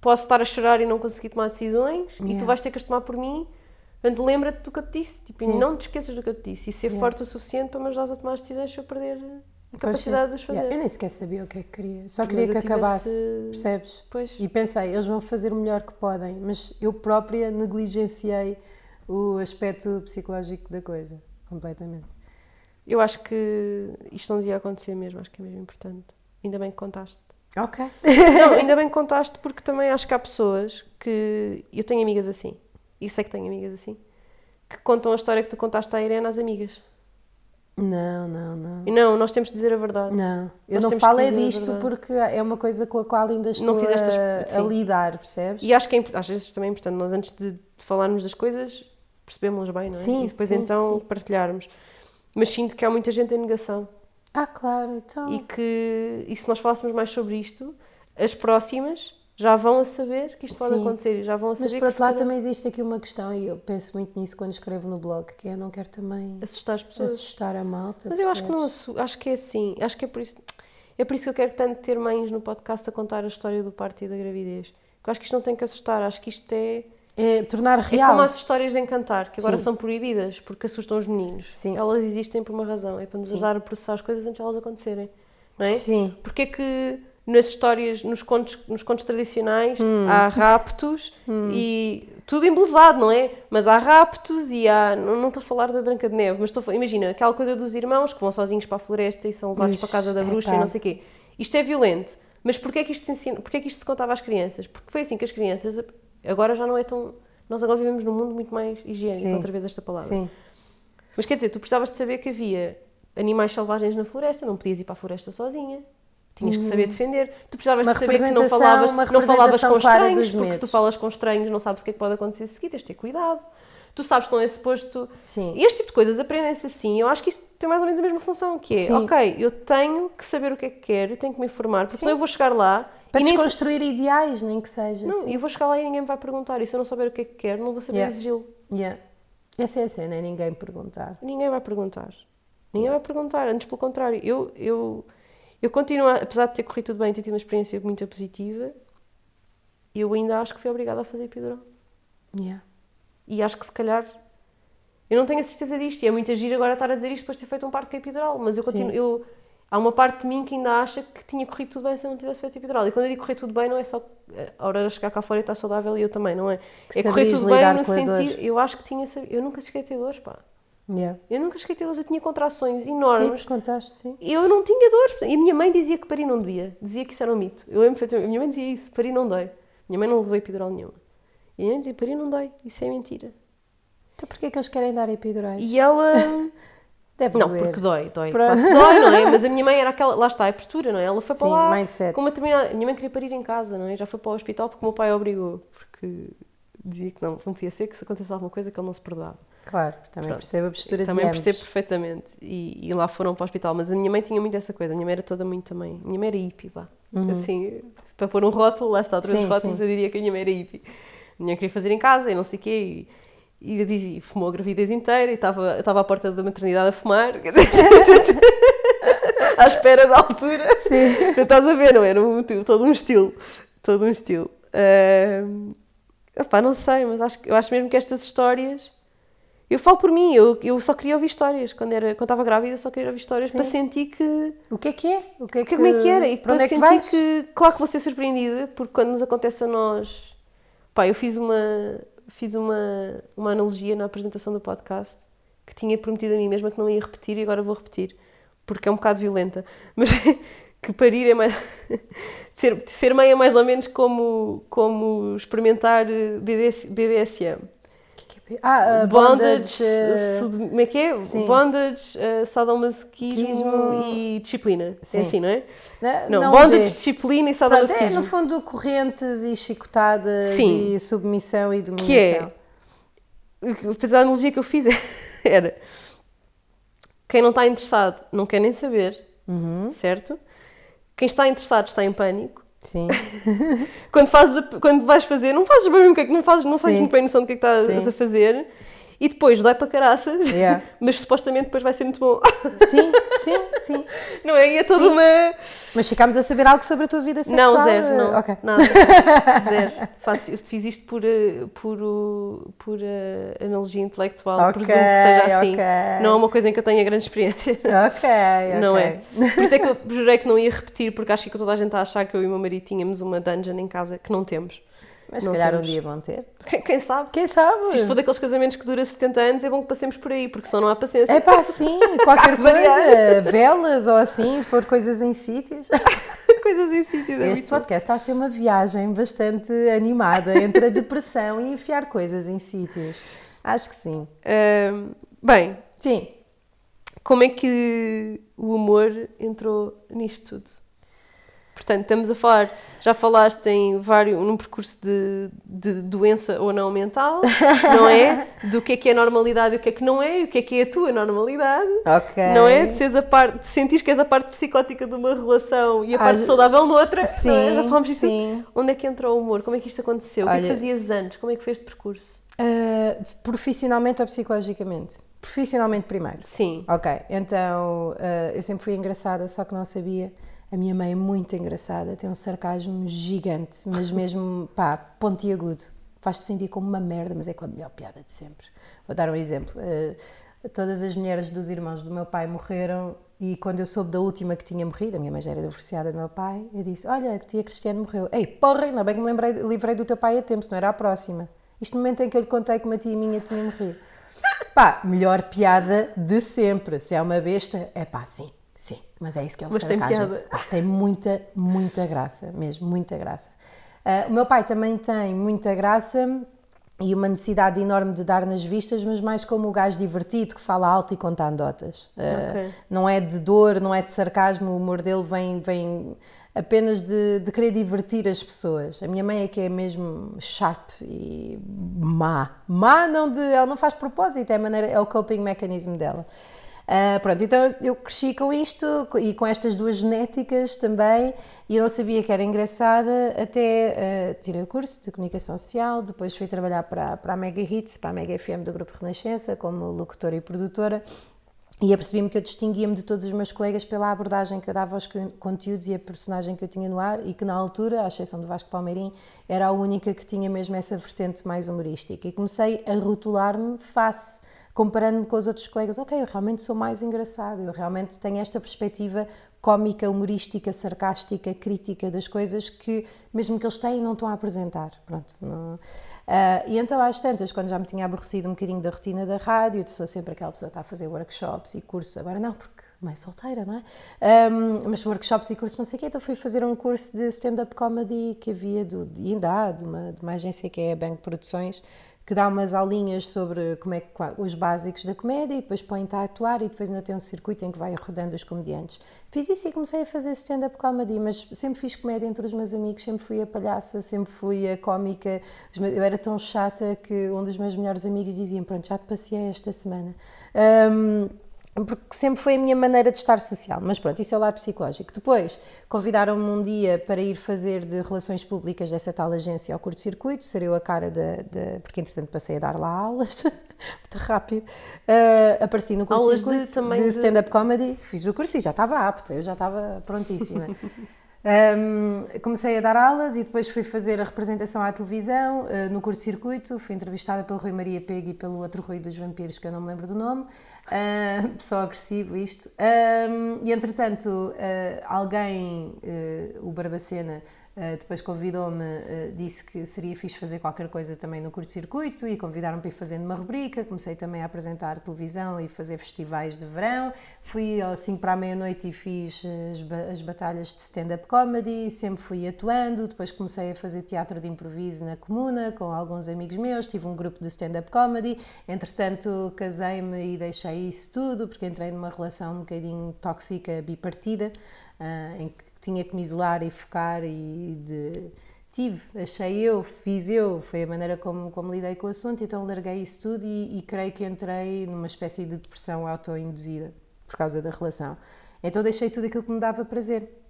posso estar a chorar e não conseguir tomar decisões, e Yeah. tu vais ter que as tomar por mim. Portanto, lembra-te do que eu te disse, tipo, e Sim. não te esqueças do que eu te disse, e ser Yeah. forte o suficiente para me ajudar a tomar as decisões se eu perder a capacidade sim. de os fazer. Yeah, Eu nem sequer sabia o que é que queria. Só queria que acabasse, esse- percebes? Pois. E pensei, eles vão fazer o melhor que podem, mas eu própria negligenciei o aspecto psicológico da coisa, completamente. Eu acho que isto não devia acontecer mesmo, acho que é mesmo importante. Ainda bem que contaste. Ok. Não, ainda bem que contaste, porque também acho que há pessoas que. Eu tenho amigas assim, e sei que tenho amigas assim, que contam a história que tu contaste à Irene às amigas. Não, não, não. E não, nós temos de dizer a verdade. Não, eu Nós não falo é disto porque é uma coisa com a qual ainda estou fizeste as- a, a lidar, percebes? E acho que é importante, às vezes também é importante, nós antes de, de falarmos das coisas, percebemos-las bem, não é? Sim, e depois sim, então sim. partilharmos. Mas sinto que há muita gente em negação. Ah, claro, então. E que e se nós falássemos mais sobre isto, as próximas já vão a saber que isto pode Sim. acontecer e já vão a Mas saber por que outro lado também existe aqui uma questão e eu penso muito nisso quando escrevo no blog, que eu não quero também assustar as pessoas. assustar a malta. Mas eu acho que não acho que é assim, acho que é por isso é por isso que eu quero tanto ter mães no podcast a contar a história do parto e da gravidez. Eu acho que isto não tem que assustar, acho que isto é É tornar É real. como as histórias de encantar, que agora Sim. são proibidas porque assustam os meninos. Sim. Elas existem por uma razão, é para nos ajudar a processar as coisas antes de elas acontecerem. Não é? Sim. Porque é que nas histórias, nos contos, nos contos tradicionais, Hum. há raptos e tudo embelezado, não é? Mas há raptos e há. Não, estou a falar da Branca de Neve, mas estou imagina aquela coisa dos irmãos que vão sozinhos para a floresta e são levados Ux, para a casa da bruxa e não sei o quê. Isto é violento. Mas porquê é que isto se ensina? Porquê é que isto se contava às crianças? Porque foi assim que as crianças agora já não é tão. Nós agora vivemos num mundo muito mais higiênico, outra vez esta palavra. Sim. Mas quer dizer, tu precisavas de saber que havia animais selvagens na floresta, não podias ir para a floresta sozinha. Tinhas que saber defender. Tu precisavas Uhum. Uma de saber que não falavas, não falavas com estranhos, porque se tu falas com estranhos não sabes o que é que pode acontecer a seguir, tens de ter cuidado. Tu sabes que não é suposto. Sim. E este tipo de coisas aprendem-se assim. Eu acho que isto tem mais ou menos a mesma função, que é, Sim. ok, eu tenho que saber o que é que quero, eu tenho que me informar, porque senão eu vou chegar lá Para e nem desconstruir ideais, nem que seja. não, sim. eu vou chegar lá e ninguém me vai perguntar. E se eu não souber o que é que quero, não vou saber Yeah. exigi-lo. Yeah. Essa é a cena, é ninguém perguntar. Ninguém vai perguntar. Ninguém vai perguntar, antes pelo contrário. Eu, eu, eu continuo, apesar de ter corrido tudo bem, ter tido uma experiência muito positiva, eu ainda acho que fui obrigada a fazer epidural. Yeah. E acho que se calhar. Eu não tenho a certeza disto, e é muito agir agora estar a dizer isto depois de ter feito um parto com epidural, mas eu Sim. continuo. Eu, há uma parte de mim que ainda acha que tinha corrido tudo bem se eu não tivesse feito epidural. E quando eu digo correr tudo bem, não é só a hora de chegar cá fora e estar saudável e eu também, não é? Que é correr tudo bem no sentido. Eu acho que tinha. Eu nunca cheguei a ter dores, pá. Yeah. Eu nunca cheguei a ter dores, eu tinha contrações Sim, enormes. tu contaste, sim. Eu não tinha dores. E a minha mãe dizia que parir não doía. Dizia que isso era um mito. Eu lembro perfeitamente. A minha mãe dizia isso. Parir não dói. Minha mãe não levou epidural nenhuma. E a minha mãe dizia, parir não dói. Isso é mentira. Então porquê que eles querem dar epidurais? E ela... Deve não, doer. porque dói, dói. Pronto. Claro dói, não é? Mas a minha mãe era aquela... Lá está, a postura, não é? Ela foi Sim, para lá... mindset. Com uma determinada... A minha mãe queria parir em casa, não é? Já foi para o hospital porque o meu pai obrigou. Porque dizia que não, não podia ser, que se acontecesse alguma coisa que ele não se perdoava. Claro, também Pronto. percebo a postura Também de ambos. percebo perfeitamente. E, e lá foram para o hospital. Mas a minha mãe tinha muito essa coisa. A minha mãe era toda muito também. A minha mãe era hippie, vá. Assim, para pôr um rótulo, lá está, três Uhum. Sim, rótulos, sim. eu diria que a minha mãe era hippie. A minha mãe queria fazer em casa e não sei o quê. E, e eu dizia, fumou a gravidez inteira e estava, estava à porta da maternidade a fumar. à espera da altura. Sim. Tu estás a ver, não era um, todo um estilo. Todo um estilo. Ahm, epá, não sei, mas acho, eu acho mesmo que estas histórias. Eu falo por mim, eu, eu só queria ouvir histórias. Quando, era, quando estava grávida, só queria ouvir histórias Sim. para sentir que. O que é que é? O que é que, Como é que era? E para para onde é que sentir que. Claro que vou ser surpreendida, porque quando nos acontece a nós. Pá, eu fiz uma. Fiz uma, uma analogia na apresentação do podcast que tinha prometido a mim mesma que não ia repetir e agora vou repetir, porque é um bocado violenta. Mas que parir é mais. ser, ser mãe é mais ou menos como, como experimentar eh, BDS, BDSM. Ah, uh, bondage, bondage. uh, como é que é? sim. Bondage, uh, sadomasoquismo Quismo. e disciplina. Sim. É assim, não é? Não, não bondage, de- disciplina e Pronto, é sadomasoquismo. no fundo correntes e chicotadas Sim. e submissão e que dominação. é, depois a analogia que eu fiz era, quem não está interessado não quer nem saber, Uhum. certo? Quem está interessado está em pânico. Sim. Quando, fazes quando vais fazer, não fazes bem o que é que não fazes, não tens Sim. muito bem noção do que é que estás Sim. a fazer. E depois dói para caraças, Yeah. mas supostamente depois vai ser muito bom. sim, sim, sim. Não é? E é toda Sim. uma. Mas ficámos a saber algo sobre a tua vida sexual? Não, zero, não. Nada. Zero. Faço, eu fiz isto por, eh, por, por eh, analogia intelectual. Ok, Presumo que seja assim. ok. Não é uma coisa em que eu tenha grande experiência. Ok, Não é? Por isso é que eu jurei que não ia repetir, porque acho que toda a gente está a achar que eu e o meu marido tínhamos uma dungeon em casa que não temos. Mas se calhar temos. um dia vão ter. Quem, quem sabe? Quem sabe? Se isto for daqueles casamentos que dura 70 anos, é bom que passemos por aí, porque senão não há paciência. É pá, sim, qualquer coisa, velas ou assim, pôr coisas em sítios. Coisas em sítios. É Este bom. podcast está a ser uma viagem bastante animada entre a depressão e enfiar coisas em sítios. Acho que sim. Ahm, bem, Sim. como é que o humor entrou nisto tudo? Portanto, estamos a falar, já falaste em vários, num percurso de, de doença ou não mental, não é? Do que é que é normalidade e o que é que não é, e o que é que é a tua normalidade, Ok. não é? De, seres a parte, de sentir que és a parte psicótica de uma relação e a Ah, parte já- saudável noutra. é? Sim, já falámos disso. sim. Onde é que entrou o humor? Como é que isto aconteceu? o que é que Olha- fazias antes? Como é que foi este percurso? Ah, profissionalmente ou psicologicamente? Profissionalmente primeiro. Sim. Ok, então ah, eu sempre fui engraçada, só que não sabia. A minha mãe é muito engraçada, tem um sarcasmo gigante, mas mesmo, pá, pontiagudo. faz-te sentir como uma merda, mas é com a melhor piada de sempre. Vou dar um exemplo. Uh, todas as mulheres dos irmãos do meu pai morreram e quando eu soube da última que tinha morrido, a minha mãe já era divorciada do meu pai, eu disse: Olha, a tia Cristiane morreu. Ei, porra, ainda bem que me lembrei, livrei do teu pai a tempo, se não era a próxima. Isto no momento em que eu lhe contei que uma tia minha tinha morrido. Pá, melhor piada de sempre. Se é uma besta, é pá, sim. Mas é isso que é o Mas tem sarcasmo. piada. Pá, tem muita, muita graça, mesmo, muita graça. Ah, o meu pai também tem muita graça e uma necessidade enorme de dar nas vistas, mas mais como o gajo divertido que fala alto e conta anedotas. Ah, Ok. Não é de dor, não é de sarcasmo, o humor dele vem, vem apenas de, de querer divertir as pessoas. A minha mãe é que é mesmo sharp e má. Má não de, ela não faz propósito, é, a maneira, é o coping mechanism dela. Ah, pronto, então eu cresci com isto e com estas duas genéticas também, e eu não sabia que era engraçada até ah, tirei o curso de comunicação social, depois fui trabalhar para, para a Mega Hits, para a Mega FM do Grupo Renascença, como locutora e produtora, e apercebi-me que eu distinguia-me de todos os meus colegas pela abordagem que eu dava aos con- conteúdos e a personagem que eu tinha no ar e que na altura, à exceção do Vasco Palmeirim, era a única que tinha mesmo essa vertente mais humorística. E comecei a rotular-me face, comparando-me com os outros colegas. Ok, eu realmente sou mais engraçado, eu realmente tenho esta perspectiva cómica, humorística, sarcástica, crítica das coisas que, mesmo que eles têm, não estão a apresentar. Pronto, não- ah, e então, às tantas, quando já me tinha aborrecido um bocadinho da rotina da rádio, sou sempre aquela pessoa que está a fazer workshops e cursos, agora não, porque mãe solteira, não é? Ahm, mas workshops e cursos, não sei o quê, então fui fazer um curso de stand-up comedy que havia, do, ainda há, de uma, de uma agência que é a Banco Produções, que dá umas aulinhas sobre como é que, os básicos da comédia e depois põe-te a atuar e depois ainda tem um circuito em que vai rodando os comediantes. Fiz isso e comecei a fazer stand-up comedy, mas sempre fiz comédia entre os meus amigos, sempre fui a palhaça, sempre fui a cómica. Eu era tão chata que um dos meus melhores amigos dizia: Pronto, já te passei esta semana. Ahm, porque sempre foi a minha maneira de estar social. Mas pronto, isso é o lado psicológico. Depois, convidaram-me um dia para ir fazer de relações públicas dessa tal agência ao curto-circuito, ser eu a cara da... da- porque entretanto passei a dar lá aulas, muito rápido. Ah, apareci no curto-circuito de de- stand-up comedy, fiz o curso e já estava apta, eu já estava prontíssima. Um, comecei a dar aulas e depois fui fazer a representação à televisão uh, no curto-circuito. Fui entrevistada pelo Rui Maria Pego e pelo outro Rui dos Vampiros, que eu não me lembro do nome. Uh, pessoal agressivo, isto. Um, e entretanto, uh, alguém, o Barbacena, uh, depois convidou-me, uh, disse que seria fixe fazer qualquer coisa também no curto-circuito e convidaram-me para ir fazendo uma rubrica. Comecei também a apresentar televisão e fazer festivais de verão. Fui às 5 para a meia-noite e fiz as, ba- as batalhas de stand-up comedy, sempre fui atuando. Depois comecei a fazer teatro de improviso na comuna com alguns amigos meus. Tive um grupo de stand-up comedy. Entretanto, casei-me e deixei isso tudo porque entrei numa relação um bocadinho tóxica, bipartida, ah, em que tinha que me isolar e focar e de tive, achei eu, fiz eu, foi a maneira como, como lidei com o assunto, então larguei isso tudo e, e creio que entrei numa espécie de depressão autoinduzida por causa da relação. Então deixei tudo aquilo que me dava prazer.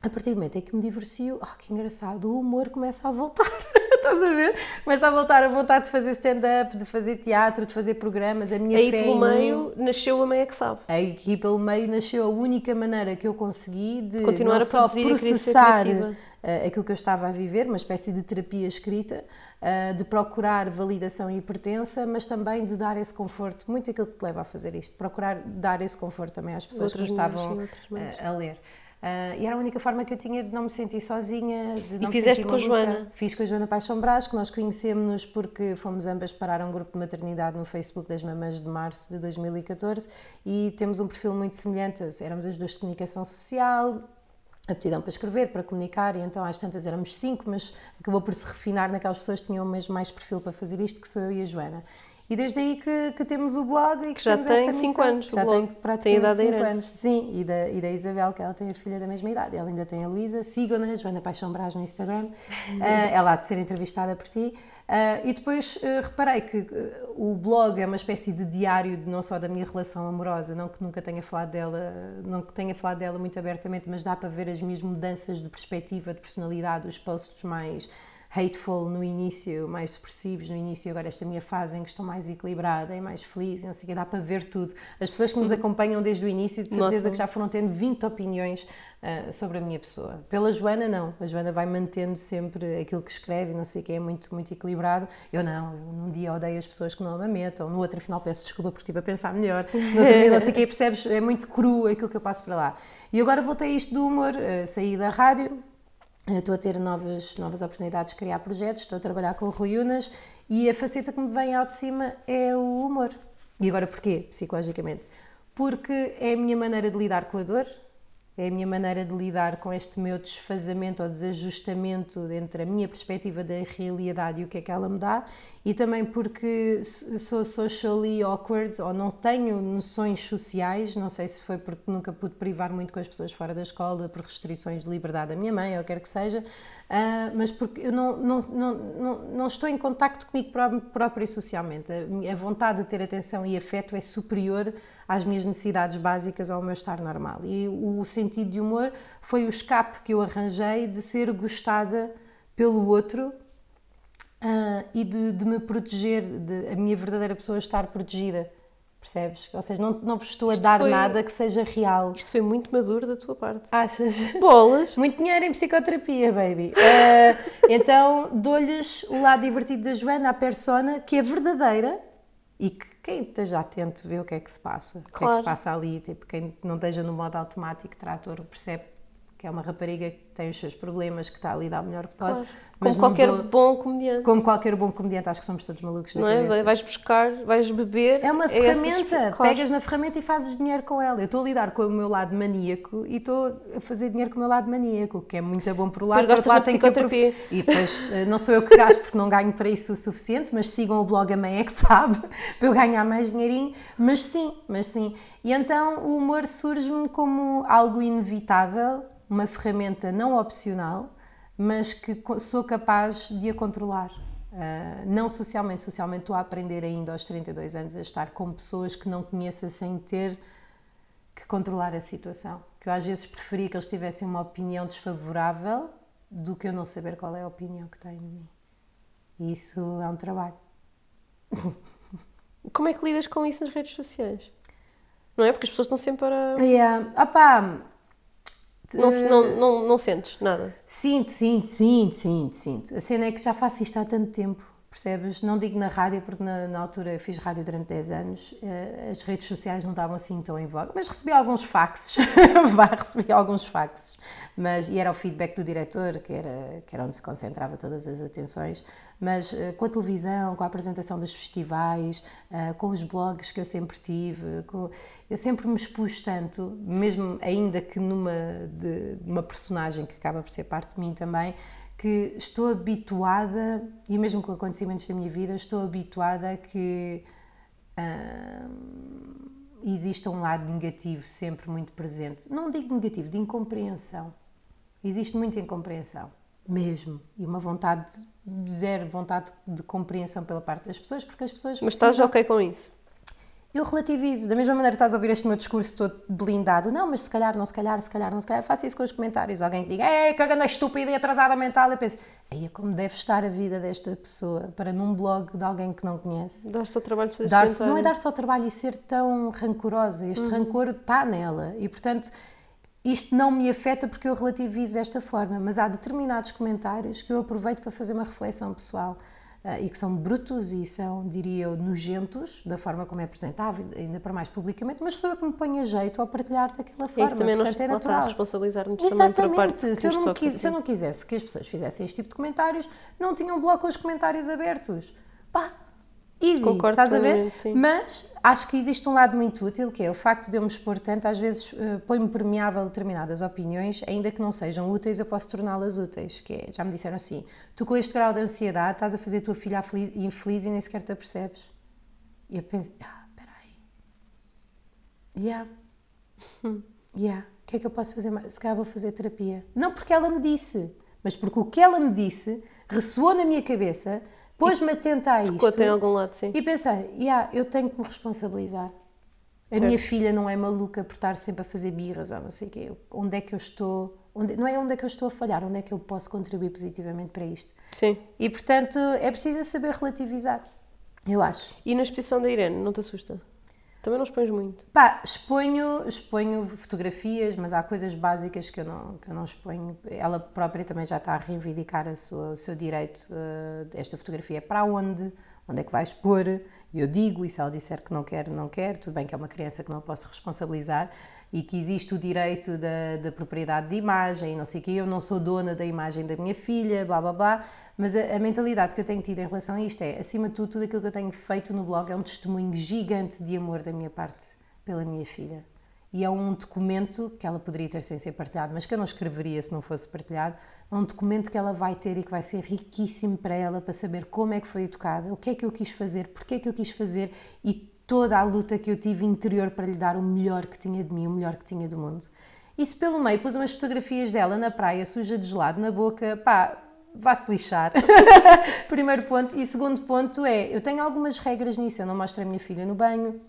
A partir do momento em que me divorcio, oh, que engraçado, o humor começa a voltar. Estás a ver? Começa a voltar a vontade de fazer stand-up, de fazer teatro, de fazer programas. A minha Aí fé pelo em mim- meio nasceu a meia que sabe. Aqui pelo meio nasceu a única maneira que eu consegui de Continuar não só processar eh, aquilo que eu estava a viver, uma espécie de terapia escrita, eh, de procurar validação e pertença, mas também de dar esse conforto, muito aquilo que te leva a fazer isto, procurar dar esse conforto também às pessoas Outras que me estavam eh, a ler. Eh, e era a única forma que eu tinha de não me sentir sozinha, de não me fizeste com a. Joana? Fiz com a Joana Paixão Brás, que nós conhecemos-nos porque fomos ambas parar um grupo de maternidade no Facebook das Mamães de Março de 2014 e temos um perfil muito semelhante. Éramos as duas de comunicação social, aptidão para escrever, para comunicar, e então às tantas éramos cinco, mas acabou por se refinar naquelas pessoas que tinham mesmo mais perfil para fazer isto, que sou eu e a Joana. E desde aí que, que temos o blog e que, já temos tem esta cinco missão. anos, o Já tem praticamente idade da cinco Irene. anos. Sim, e da, e da Isabel, que ela tem a filha da mesma idade. Ela ainda tem a Luísa. Sigam-na, Joana Paixão Brás no Instagram. Ah, ela há de ser entrevistada por ti. Ah, e depois ah, reparei que ah, o blog é uma espécie de diário não só da minha relação amorosa, não que nunca tenha falado dela, não que tenha falado dela muito abertamente, mas dá para ver as minhas mudanças de perspectiva, de personalidade, os posts mais hateful no início, mais depressivos no início, agora esta minha fase em que estou mais equilibrada e mais feliz, e não sei o que, dá para ver tudo. As pessoas que nos acompanham desde o início, de certeza que já foram tendo 20 opiniões ah, sobre a minha pessoa. Pela Joana, não. A Joana vai mantendo sempre aquilo que escreve, não sei o que, é muito, muito equilibrado. Eu não, eu num dia odeio as pessoas que não me metam, no outro, afinal, peço desculpa porque estive a pensar melhor, no outro dia, não sei o que, percebes? É muito cru aquilo que eu passo para lá. E agora voltei a isto do humor, ah, saí da rádio, Estou a ter novas, novas oportunidades de criar projetos, estou a trabalhar com o Rui Unas e a faceta que me vem ao de cima é o humor. E agora porquê, psicologicamente? Porque é a minha maneira de lidar com a dor, é a minha maneira de lidar com este meu desfazamento ou desajustamento entre a minha perspectiva da realidade e o que é que ela me dá, e também porque sou socially awkward ou não tenho noções sociais, não sei se foi porque nunca pude privar muito com as pessoas fora da escola por restrições de liberdade da minha mãe ou quer que seja, ah, mas porque eu não, não, não, não, não estou em contacto comigo pró- própria socialmente. A vontade de ter atenção e afeto é superior às minhas necessidades básicas ao meu estar normal. E o sentido de humor foi o escape que eu arranjei de ser gostada pelo outro ah, e de, de me proteger, de a minha verdadeira pessoa estar protegida. Percebes? Ou seja, não, não vos estou a Isto dar foi- nada que seja real. Isto foi muito maduro da tua parte. Achas? Bolas! Muito dinheiro em psicoterapia, baby. Ah, então dou-lhes o lado divertido da Joana, a persona, que é verdadeira e que quem esteja atento vê o que é que se passa. O que é que Claro. se passa ali. Tipo, quem não esteja no modo automático, trator, percebe que é uma rapariga que tem os seus problemas, que está a dar o melhor que pode. Claro. Como qualquer dou- bom comediante. como qualquer bom comediante, acho que somos todos malucos da Não é? Vais buscar, vais beber. É uma essas- ferramenta. Claro. Pegas na ferramenta e fazes dinheiro com ela. Eu estou a lidar com o meu lado maníaco e estou a fazer dinheiro com o meu lado maníaco, que é muito bom por um lado. Por outro lado, tenho que aprov- E depois eh, não sou eu que gasto porque não ganho para isso o suficiente, mas sigam o blog A Mãe é que sabe, para eu ganhar mais dinheirinho. Mas sim, mas sim. E então o humor surge-me como algo inevitável, uma ferramenta não opcional, mas que sou capaz de a controlar. Ah, não socialmente, socialmente estou a aprender ainda aos 32 anos a estar com pessoas que não conheça sem ter que controlar a situação. Que eu às vezes preferia que eles tivessem uma opinião desfavorável do que eu não saber qual é a opinião que têm de mim. E isso é um trabalho. Como é que lidas com isso nas redes sociais? Não é? Porque as pessoas estão sempre para. Yeah. Opá, Não, se- não, não, não sentes nada. Sinto, sinto, sinto, sinto, sinto. A cena é que já faço isto há tanto tempo, percebes? Não digo na rádio, porque na, na altura fiz rádio durante 10 anos, eh, as redes sociais não estavam assim tão em voga, mas recebi alguns faxes, vá, recebi alguns faxes, mas, e era o feedback do diretor, que era, que era onde se concentrava todas as atenções, mas eh, com a televisão, com a apresentação dos festivais, eh, com os blogs que eu sempre tive, com- eu sempre me expus tanto, mesmo ainda que numa de, uma personagem que acaba por ser parte de mim também, que estou habituada, e mesmo com acontecimentos da minha vida, estou habituada a que hum, exista um lado negativo sempre muito presente. Não digo negativo, de incompreensão. Existe muita incompreensão, mesmo. E uma vontade, zero vontade de compreensão pela parte das pessoas, porque as pessoas. Mas estás precisam- ok com isso? eu relativizo, da mesma maneira que estás a ouvir este meu discurso todo blindado, não, mas se calhar, não se calhar, se calhar, não se calhar, faço isso com os comentários. Alguém que diga, é, que estúpida e atrasada mental, eu penso, aí é como deve estar a vida desta pessoa para num blog de alguém que não conhece. Dás-te o trabalho de fazer Dar não é dar só trabalho e ser tão rancorosa, este rancor está nela e portanto isto não me afeta porque eu relativizo desta forma, mas há determinados comentários que eu aproveito para fazer uma reflexão pessoal ah, e que são brutos e são, diria eu, nojentos da forma como é apresentável, ainda para mais publicamente, mas sou eu que me ponho a jeito ao partilhar daquela É forma, isso também não portanto é lá está, natural. responsabilizar-nos também para a parte Exatamente. Se eu, não quis- se eu não quisesse que as pessoas fizessem este tipo de comentários, não tinham bloco com os comentários abertos. Pá, easy, Concordo estás a ver? sim. Mas acho que existe um lado muito útil, que é o facto de eu me expor tanto, às vezes eh, põe-me permeável a determinadas opiniões, ainda que não sejam úteis, eu posso torná-las úteis. Que é, já me disseram assim, tu com este grau de ansiedade estás a fazer a tua filha afli- infeliz e nem sequer te apercebes. E eu penso, ah, espera aí. Yeah. Yeah. O que é que eu posso fazer mais? Se calhar vou fazer terapia. Não porque ela me disse, mas porque o que ela me disse ressoou na minha cabeça, pôs-me atenta a isto. Ficou em algum lado, sim. E pensei, yeah, eu tenho que me responsabilizar. A minha filha não é maluca por estar sempre a fazer birras ou não sei o quê. Onde é que eu estou onde, não é onde é que eu estou a falhar, onde é que eu posso contribuir positivamente para isto. Sim. E portanto é preciso saber relativizar, eu acho. E na exposição da Irene, não te assusta? Também não expões muito. Pá, exponho, exponho fotografias, mas há coisas básicas que eu não, que eu não exponho. Ela própria também já está a reivindicar a sua, o seu direito. Uh, esta fotografia é para onde? Onde é que vai expor? Eu digo, e se ela disser que não quer, não quer, tudo bem que é uma criança que não posso responsabilizar, e que existe o direito da, da propriedade de imagem, não sei o quê, eu não sou dona da imagem da minha filha, blá blá blá, mas a, a, mentalidade que eu tenho tido em relação a isto é, acima de tudo, tudo aquilo que eu tenho feito no blog é um testemunho gigante de amor da minha parte pela minha filha. E é um documento que ela poderia ter sem ser partilhado, mas que eu não escreveria se não fosse partilhado. É um documento que ela vai ter e que vai ser riquíssimo para ela, para saber como é que foi educada, o que é que eu quis fazer, porque é que eu quis fazer e toda a luta que eu tive interior para lhe dar o melhor que tinha de mim, o melhor que tinha do mundo. E se pelo meio pus umas fotografias dela na praia, suja de gelado na boca, pá, vá-se lixar. Primeiro ponto. E segundo ponto é, eu tenho algumas regras nisso. Eu não mostro a minha filha no banho,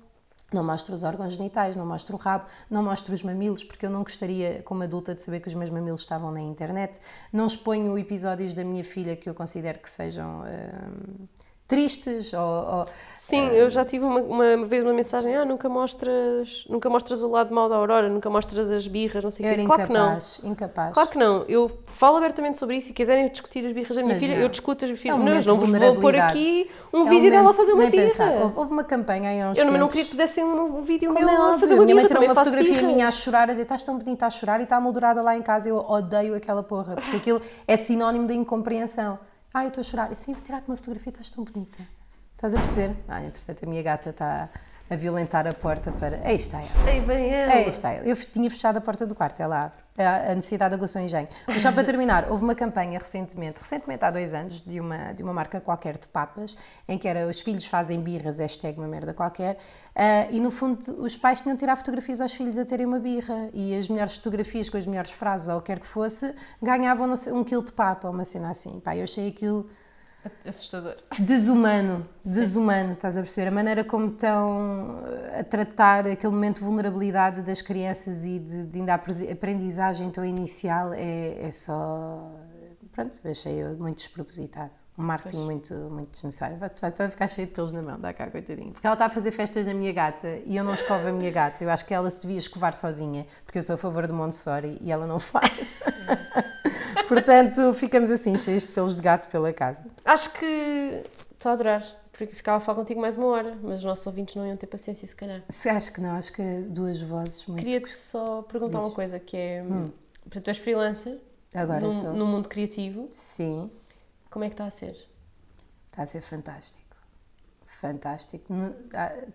não mostro os órgãos genitais, não mostro o rabo, não mostro os mamilos, porque eu não gostaria, como adulta, de saber que os meus mamilos estavam na internet. Não exponho episódios da minha filha que eu considero que sejam. Hum, tristes ou, ou sim uh... eu já tive uma, uma, vez uma mensagem ah nunca mostras nunca mostras o lado mau da Aurora nunca mostras as birras não sei o quê claro incapaz, que não incapaz claro que não eu falo abertamente sobre isso e quiserem discutir as birras da minha mas filha não. eu discuto as birras é um não, não vos vou pôr aqui um é um vídeo dela a fazer uma birra pensar. Houve, uma campanha aí uns eu tempos. não queria que pusessem um, um vídeo Como meu é a fazer uma minha mãe tirou uma fotografia birra. minha a chorar a dizer estás tão bonita a chorar e está moldurada lá em casa eu odeio aquela porra porque aquilo é sinónimo de incompreensão ah eu estou a chorar e sim vou tirar-te uma fotografia estás tão bonita Estás a perceber? Ah, entretanto, a minha gata está a violentar a porta para. Aí está ela. Aí vem ela. Aí está ela. Eu tinha fechado a porta do quarto, ela abre. A necessidade aguçou engenho. Mas só para terminar, houve uma campanha recentemente, recentemente há dois anos, de uma, de uma marca qualquer de papas, em que era os filhos fazem birras, hashtag uma merda qualquer, uh, e no fundo os pais tinham de tirar fotografias aos filhos a terem uma birra, e as melhores fotografias com as melhores frases ou o que quer que fosse, ganhavam um quilo de papa, uma cena assim. Pá, eu achei aquilo Assustador. Desumano, desumano, estás a perceber? A maneira como estão a tratar aquele momento de vulnerabilidade das crianças e de, de ainda a aprendizagem tão inicial é, é só. Pronto, achei muito despropositado. Um marketing muito, muito desnecessário. Vai, vai, vai ficar cheio de pelos na mão, dá cá, coitadinho. Porque ela está a fazer festas na minha gata e eu não escovo a minha gata. Eu acho que ela se devia escovar sozinha, porque eu sou a favor do Montessori e ela não faz. Portanto, ficamos assim, cheios de pelos de gato pela casa. Acho que estou a adorar, porque ficava a falar contigo mais uma hora, mas os nossos ouvintes não iam ter paciência, se calhar. Se, acho que não, acho que duas vozes muito. Queria-te só perguntar Diz. uma coisa, que é. Hum. Tu és freelancer. Agora no, sou. No mundo criativo. Sim. Como é que está a ser? Está a ser fantástico fantástico.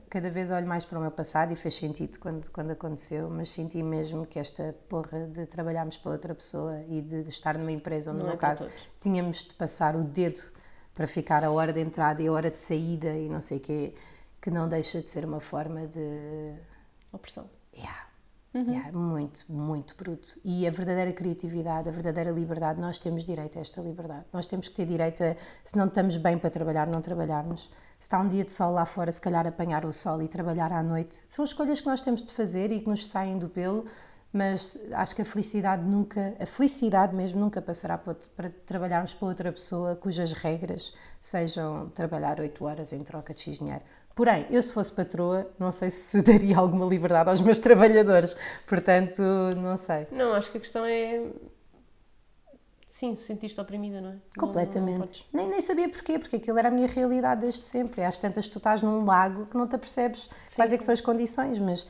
Cada vez olho mais para o meu passado e fez sentido quando, quando aconteceu, mas senti mesmo que esta porra de trabalharmos para outra pessoa e de, de estar numa empresa onde, não no é meu caso, tínhamos de passar o dedo para ficar a hora de entrada e a hora de saída e não sei o quê, que não deixa de ser uma forma de. Opressão. Yeah. Uhum. Yeah, muito, muito bruto. E a verdadeira criatividade, a verdadeira liberdade, nós temos direito a esta liberdade. Nós temos que ter direito a, se não estamos bem para trabalhar, não trabalharmos se está um dia de sol lá fora, se calhar apanhar o sol e trabalhar à noite. São escolhas que nós temos de fazer e que nos saem do pelo, mas acho que a felicidade nunca, a felicidade mesmo nunca passará para, para trabalharmos para outra pessoa cujas regras sejam trabalhar 8 horas em troca de X dinheiro. Porém, eu se fosse patroa, não sei se daria alguma liberdade aos meus trabalhadores, portanto, não sei. Não, acho que a questão é Sim, sentiste oprimida, não é? Completamente. Não, não nem, nem sabia porquê, porque aquilo era a minha realidade desde sempre. Às tantas tu estás num lago que não te apercebes sim, quais é que são as condições, mas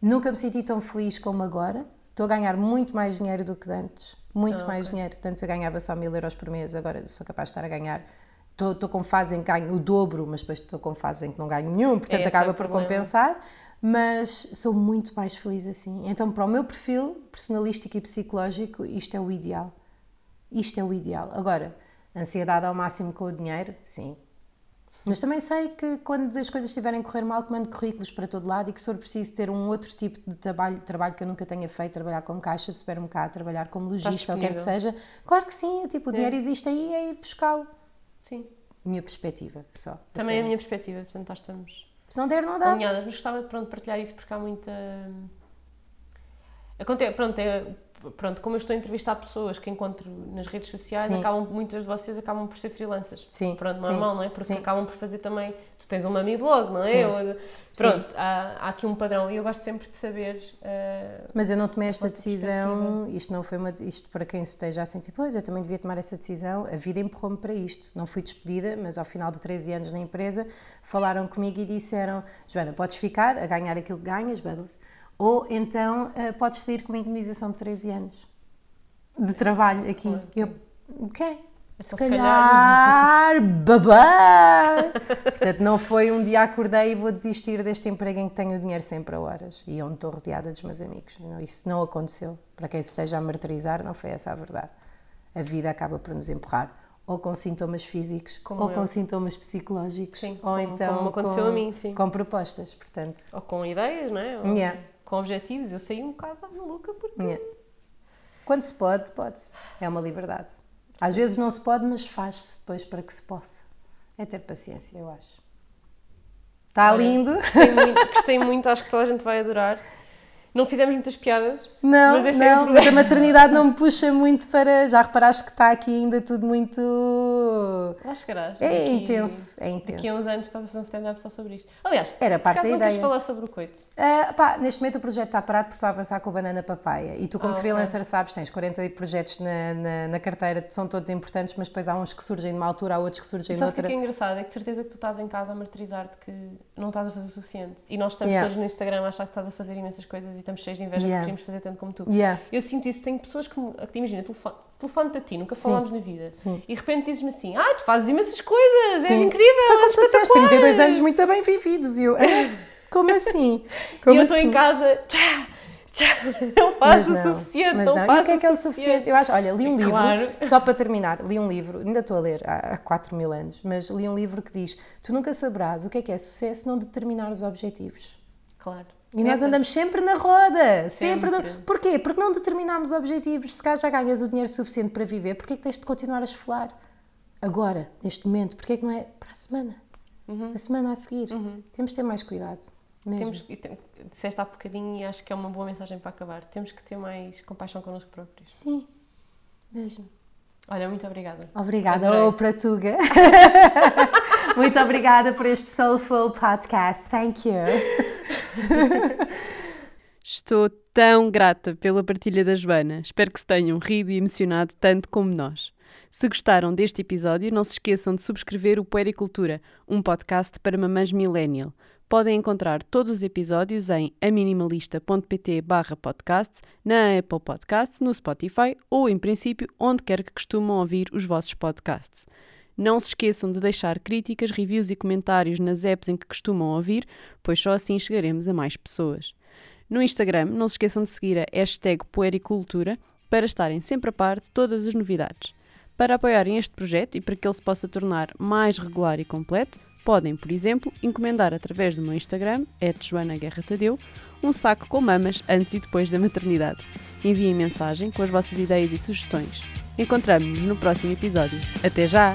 nunca me senti tão feliz como agora. Estou a ganhar muito mais dinheiro do que antes. Muito ah, mais okay. dinheiro. Antes eu ganhava só mil euros por mês, agora sou capaz de estar a ganhar. Estou, com fase em que ganho o dobro, mas depois estou com fase em que não ganho nenhum, portanto Esse acaba é por problema. compensar. Mas sou muito mais feliz assim. Então, para o meu perfil personalístico e psicológico, isto é o ideal isto é o ideal. Agora, ansiedade ao máximo com o dinheiro, sim. Mas também sei que quando as coisas estiverem a correr mal, mando currículos para todo lado e que se for preciso ter um outro tipo de trabalho, trabalho que eu nunca tenha feito, trabalhar como caixa de supermercado, trabalhar como lojista, ou quer que seja, claro que sim, tipo, o é. dinheiro existe aí, é ir buscá-lo. Sim. Minha perspectiva, só. Também é a minha perspectiva, portanto nós estamos... Se não der, não dá. Alinhadas, mas gostava de pronto, partilhar isso porque há muita... Acontece, pronto, é pronto, como eu estou a entrevistar pessoas que encontro nas redes sociais, Sim. acabam, muitas de vocês acabam por ser freelancers. Sim, Pronto, sim, normal, não é? Porque sim. acabam por fazer também. Tu tens um mami blog, não é? Sim. Pronto, há, há aqui um padrão e eu gosto sempre de saber. eh, Mas eu não tomei esta decisão, isto não foi uma, isto para quem esteja a sentir, pois eu também devia tomar essa decisão, a vida empurrou-me para isto. Não fui despedida, mas ao final de 13 anos na empresa, falaram comigo e disseram, Joana, podes ficar a ganhar aquilo que ganhas, Bubbles, ou então eh, podes sair com uma indemnização de 13 anos de trabalho aqui. Claro. Eu, ok. Então, Se se calhar, babá! Portanto, não foi um dia acordei e vou desistir deste emprego em que tenho o dinheiro sempre a horas e onde estou rodeada dos meus amigos. Isso não aconteceu. Para quem se esteja a martirizar, não foi essa a verdade. A vida acaba por nos empurrar ou com sintomas físicos Como ou eu. com sintomas psicológicos Sim, ou como- então como aconteceu com, a mim, sim. com propostas. Portanto, ou com ideias, não é? Ou Yeah. Com objetivos. Eu saí um bocado maluca porque. yeah. quando se pode, pode-se. É uma liberdade. Às vezes não se pode, mas faz-se depois para que se possa. É ter paciência, eu acho. Está lindo? Gostei muito, gostei muito, acho que toda a gente vai adorar. Não fizemos muitas piadas. Não, Mas é não, mas a maternidade não me puxa muito para. Já reparaste que está aqui ainda tudo muito. Lá chegarás. É Daqui- intenso, é intenso. Daqui a uns anos estás a fazer um stand-up só sobre isto. Aliás, Era parte da não ideia. falar sobre o coito? Ah, pá, neste momento o projeto está parado porque estou a avançar com o Banana Papaya. E tu, como Ah, freelancer, sabes, tens 40 projetos na, na, na carteira, são todos importantes, mas depois há uns que surgem numa altura, há outros que surgem E sabes o que é noutra. que é engraçado? É que de certeza que tu estás em casa a martirizar-te que não estás a fazer o suficiente. E nós estamos Yeah. todos no Instagram a achar que estás a fazer imensas coisas estamos cheios de inveja Yeah. que queríamos fazer tanto como tu. Yeah. Eu sinto isso, tenho pessoas que, imagina, telefone, telefone-te a ti, nunca falámos na vida. Sim. E de repente dizes-me assim: Ah, tu fazes imensas coisas, és Sim. incrível, Foi como és tu disseste, espetacular." 32 anos muito bem vividos. E eu, "Ah, como assim? Como e eu estou assim? em casa, tchá, tchá, não faz o suficiente, mas não, não. Faço o que é que é o suficiente? Eu acho, olha, li um livro, Claro. só para terminar, li um livro, ainda estou a ler há, há 4 mil anos, mas li um livro que diz: Tu nunca saberás o que é que é sucesso se não determinar os objetivos. Claro. E nós andamos sempre na roda. Sempre. Sempre. Porquê? Porque não determinamos objetivos. Se cá já ganhas o dinheiro suficiente para viver, porquê é que tens de continuar a esfolar? Agora, neste momento, porquê é que não é para a semana? A semana a seguir. Temos de ter mais cuidado. Mesmo. Temos, e tem, disseste há bocadinho e acho que é uma boa mensagem para acabar. Temos que ter mais compaixão connosco próprios. Sim. Mesmo. Olha, muito obrigada. Obrigada, Adorei. Oprah Tuga. Muito obrigada por este Soulful Podcast. Thank you. Estou tão grata pela partilha da Joana. Espero que se tenham rido e emocionado tanto como nós. Se gostaram deste episódio, não se esqueçam de subscrever o Puericultura, um podcast para mamães millennial. Podem encontrar todos os episódios em aminimalista.pt podcast, na Apple Podcasts, no Spotify ou, em princípio, onde quer que costumam ouvir os vossos podcasts. Não se esqueçam de deixar críticas, reviews e comentários nas apps em que costumam ouvir, pois só assim chegaremos a mais pessoas. No Instagram, não se esqueçam de seguir a hashtag Puericultura para estarem sempre a par de todas as novidades. Para apoiarem este projeto e para que ele se possa tornar mais regular e completo, podem, por exemplo, encomendar através do meu Instagram, @joanaguerratadeu, um saco com mamas antes e depois da maternidade. Enviem mensagem com as vossas ideias e sugestões. Encontramos-nos no próximo episódio. Até já!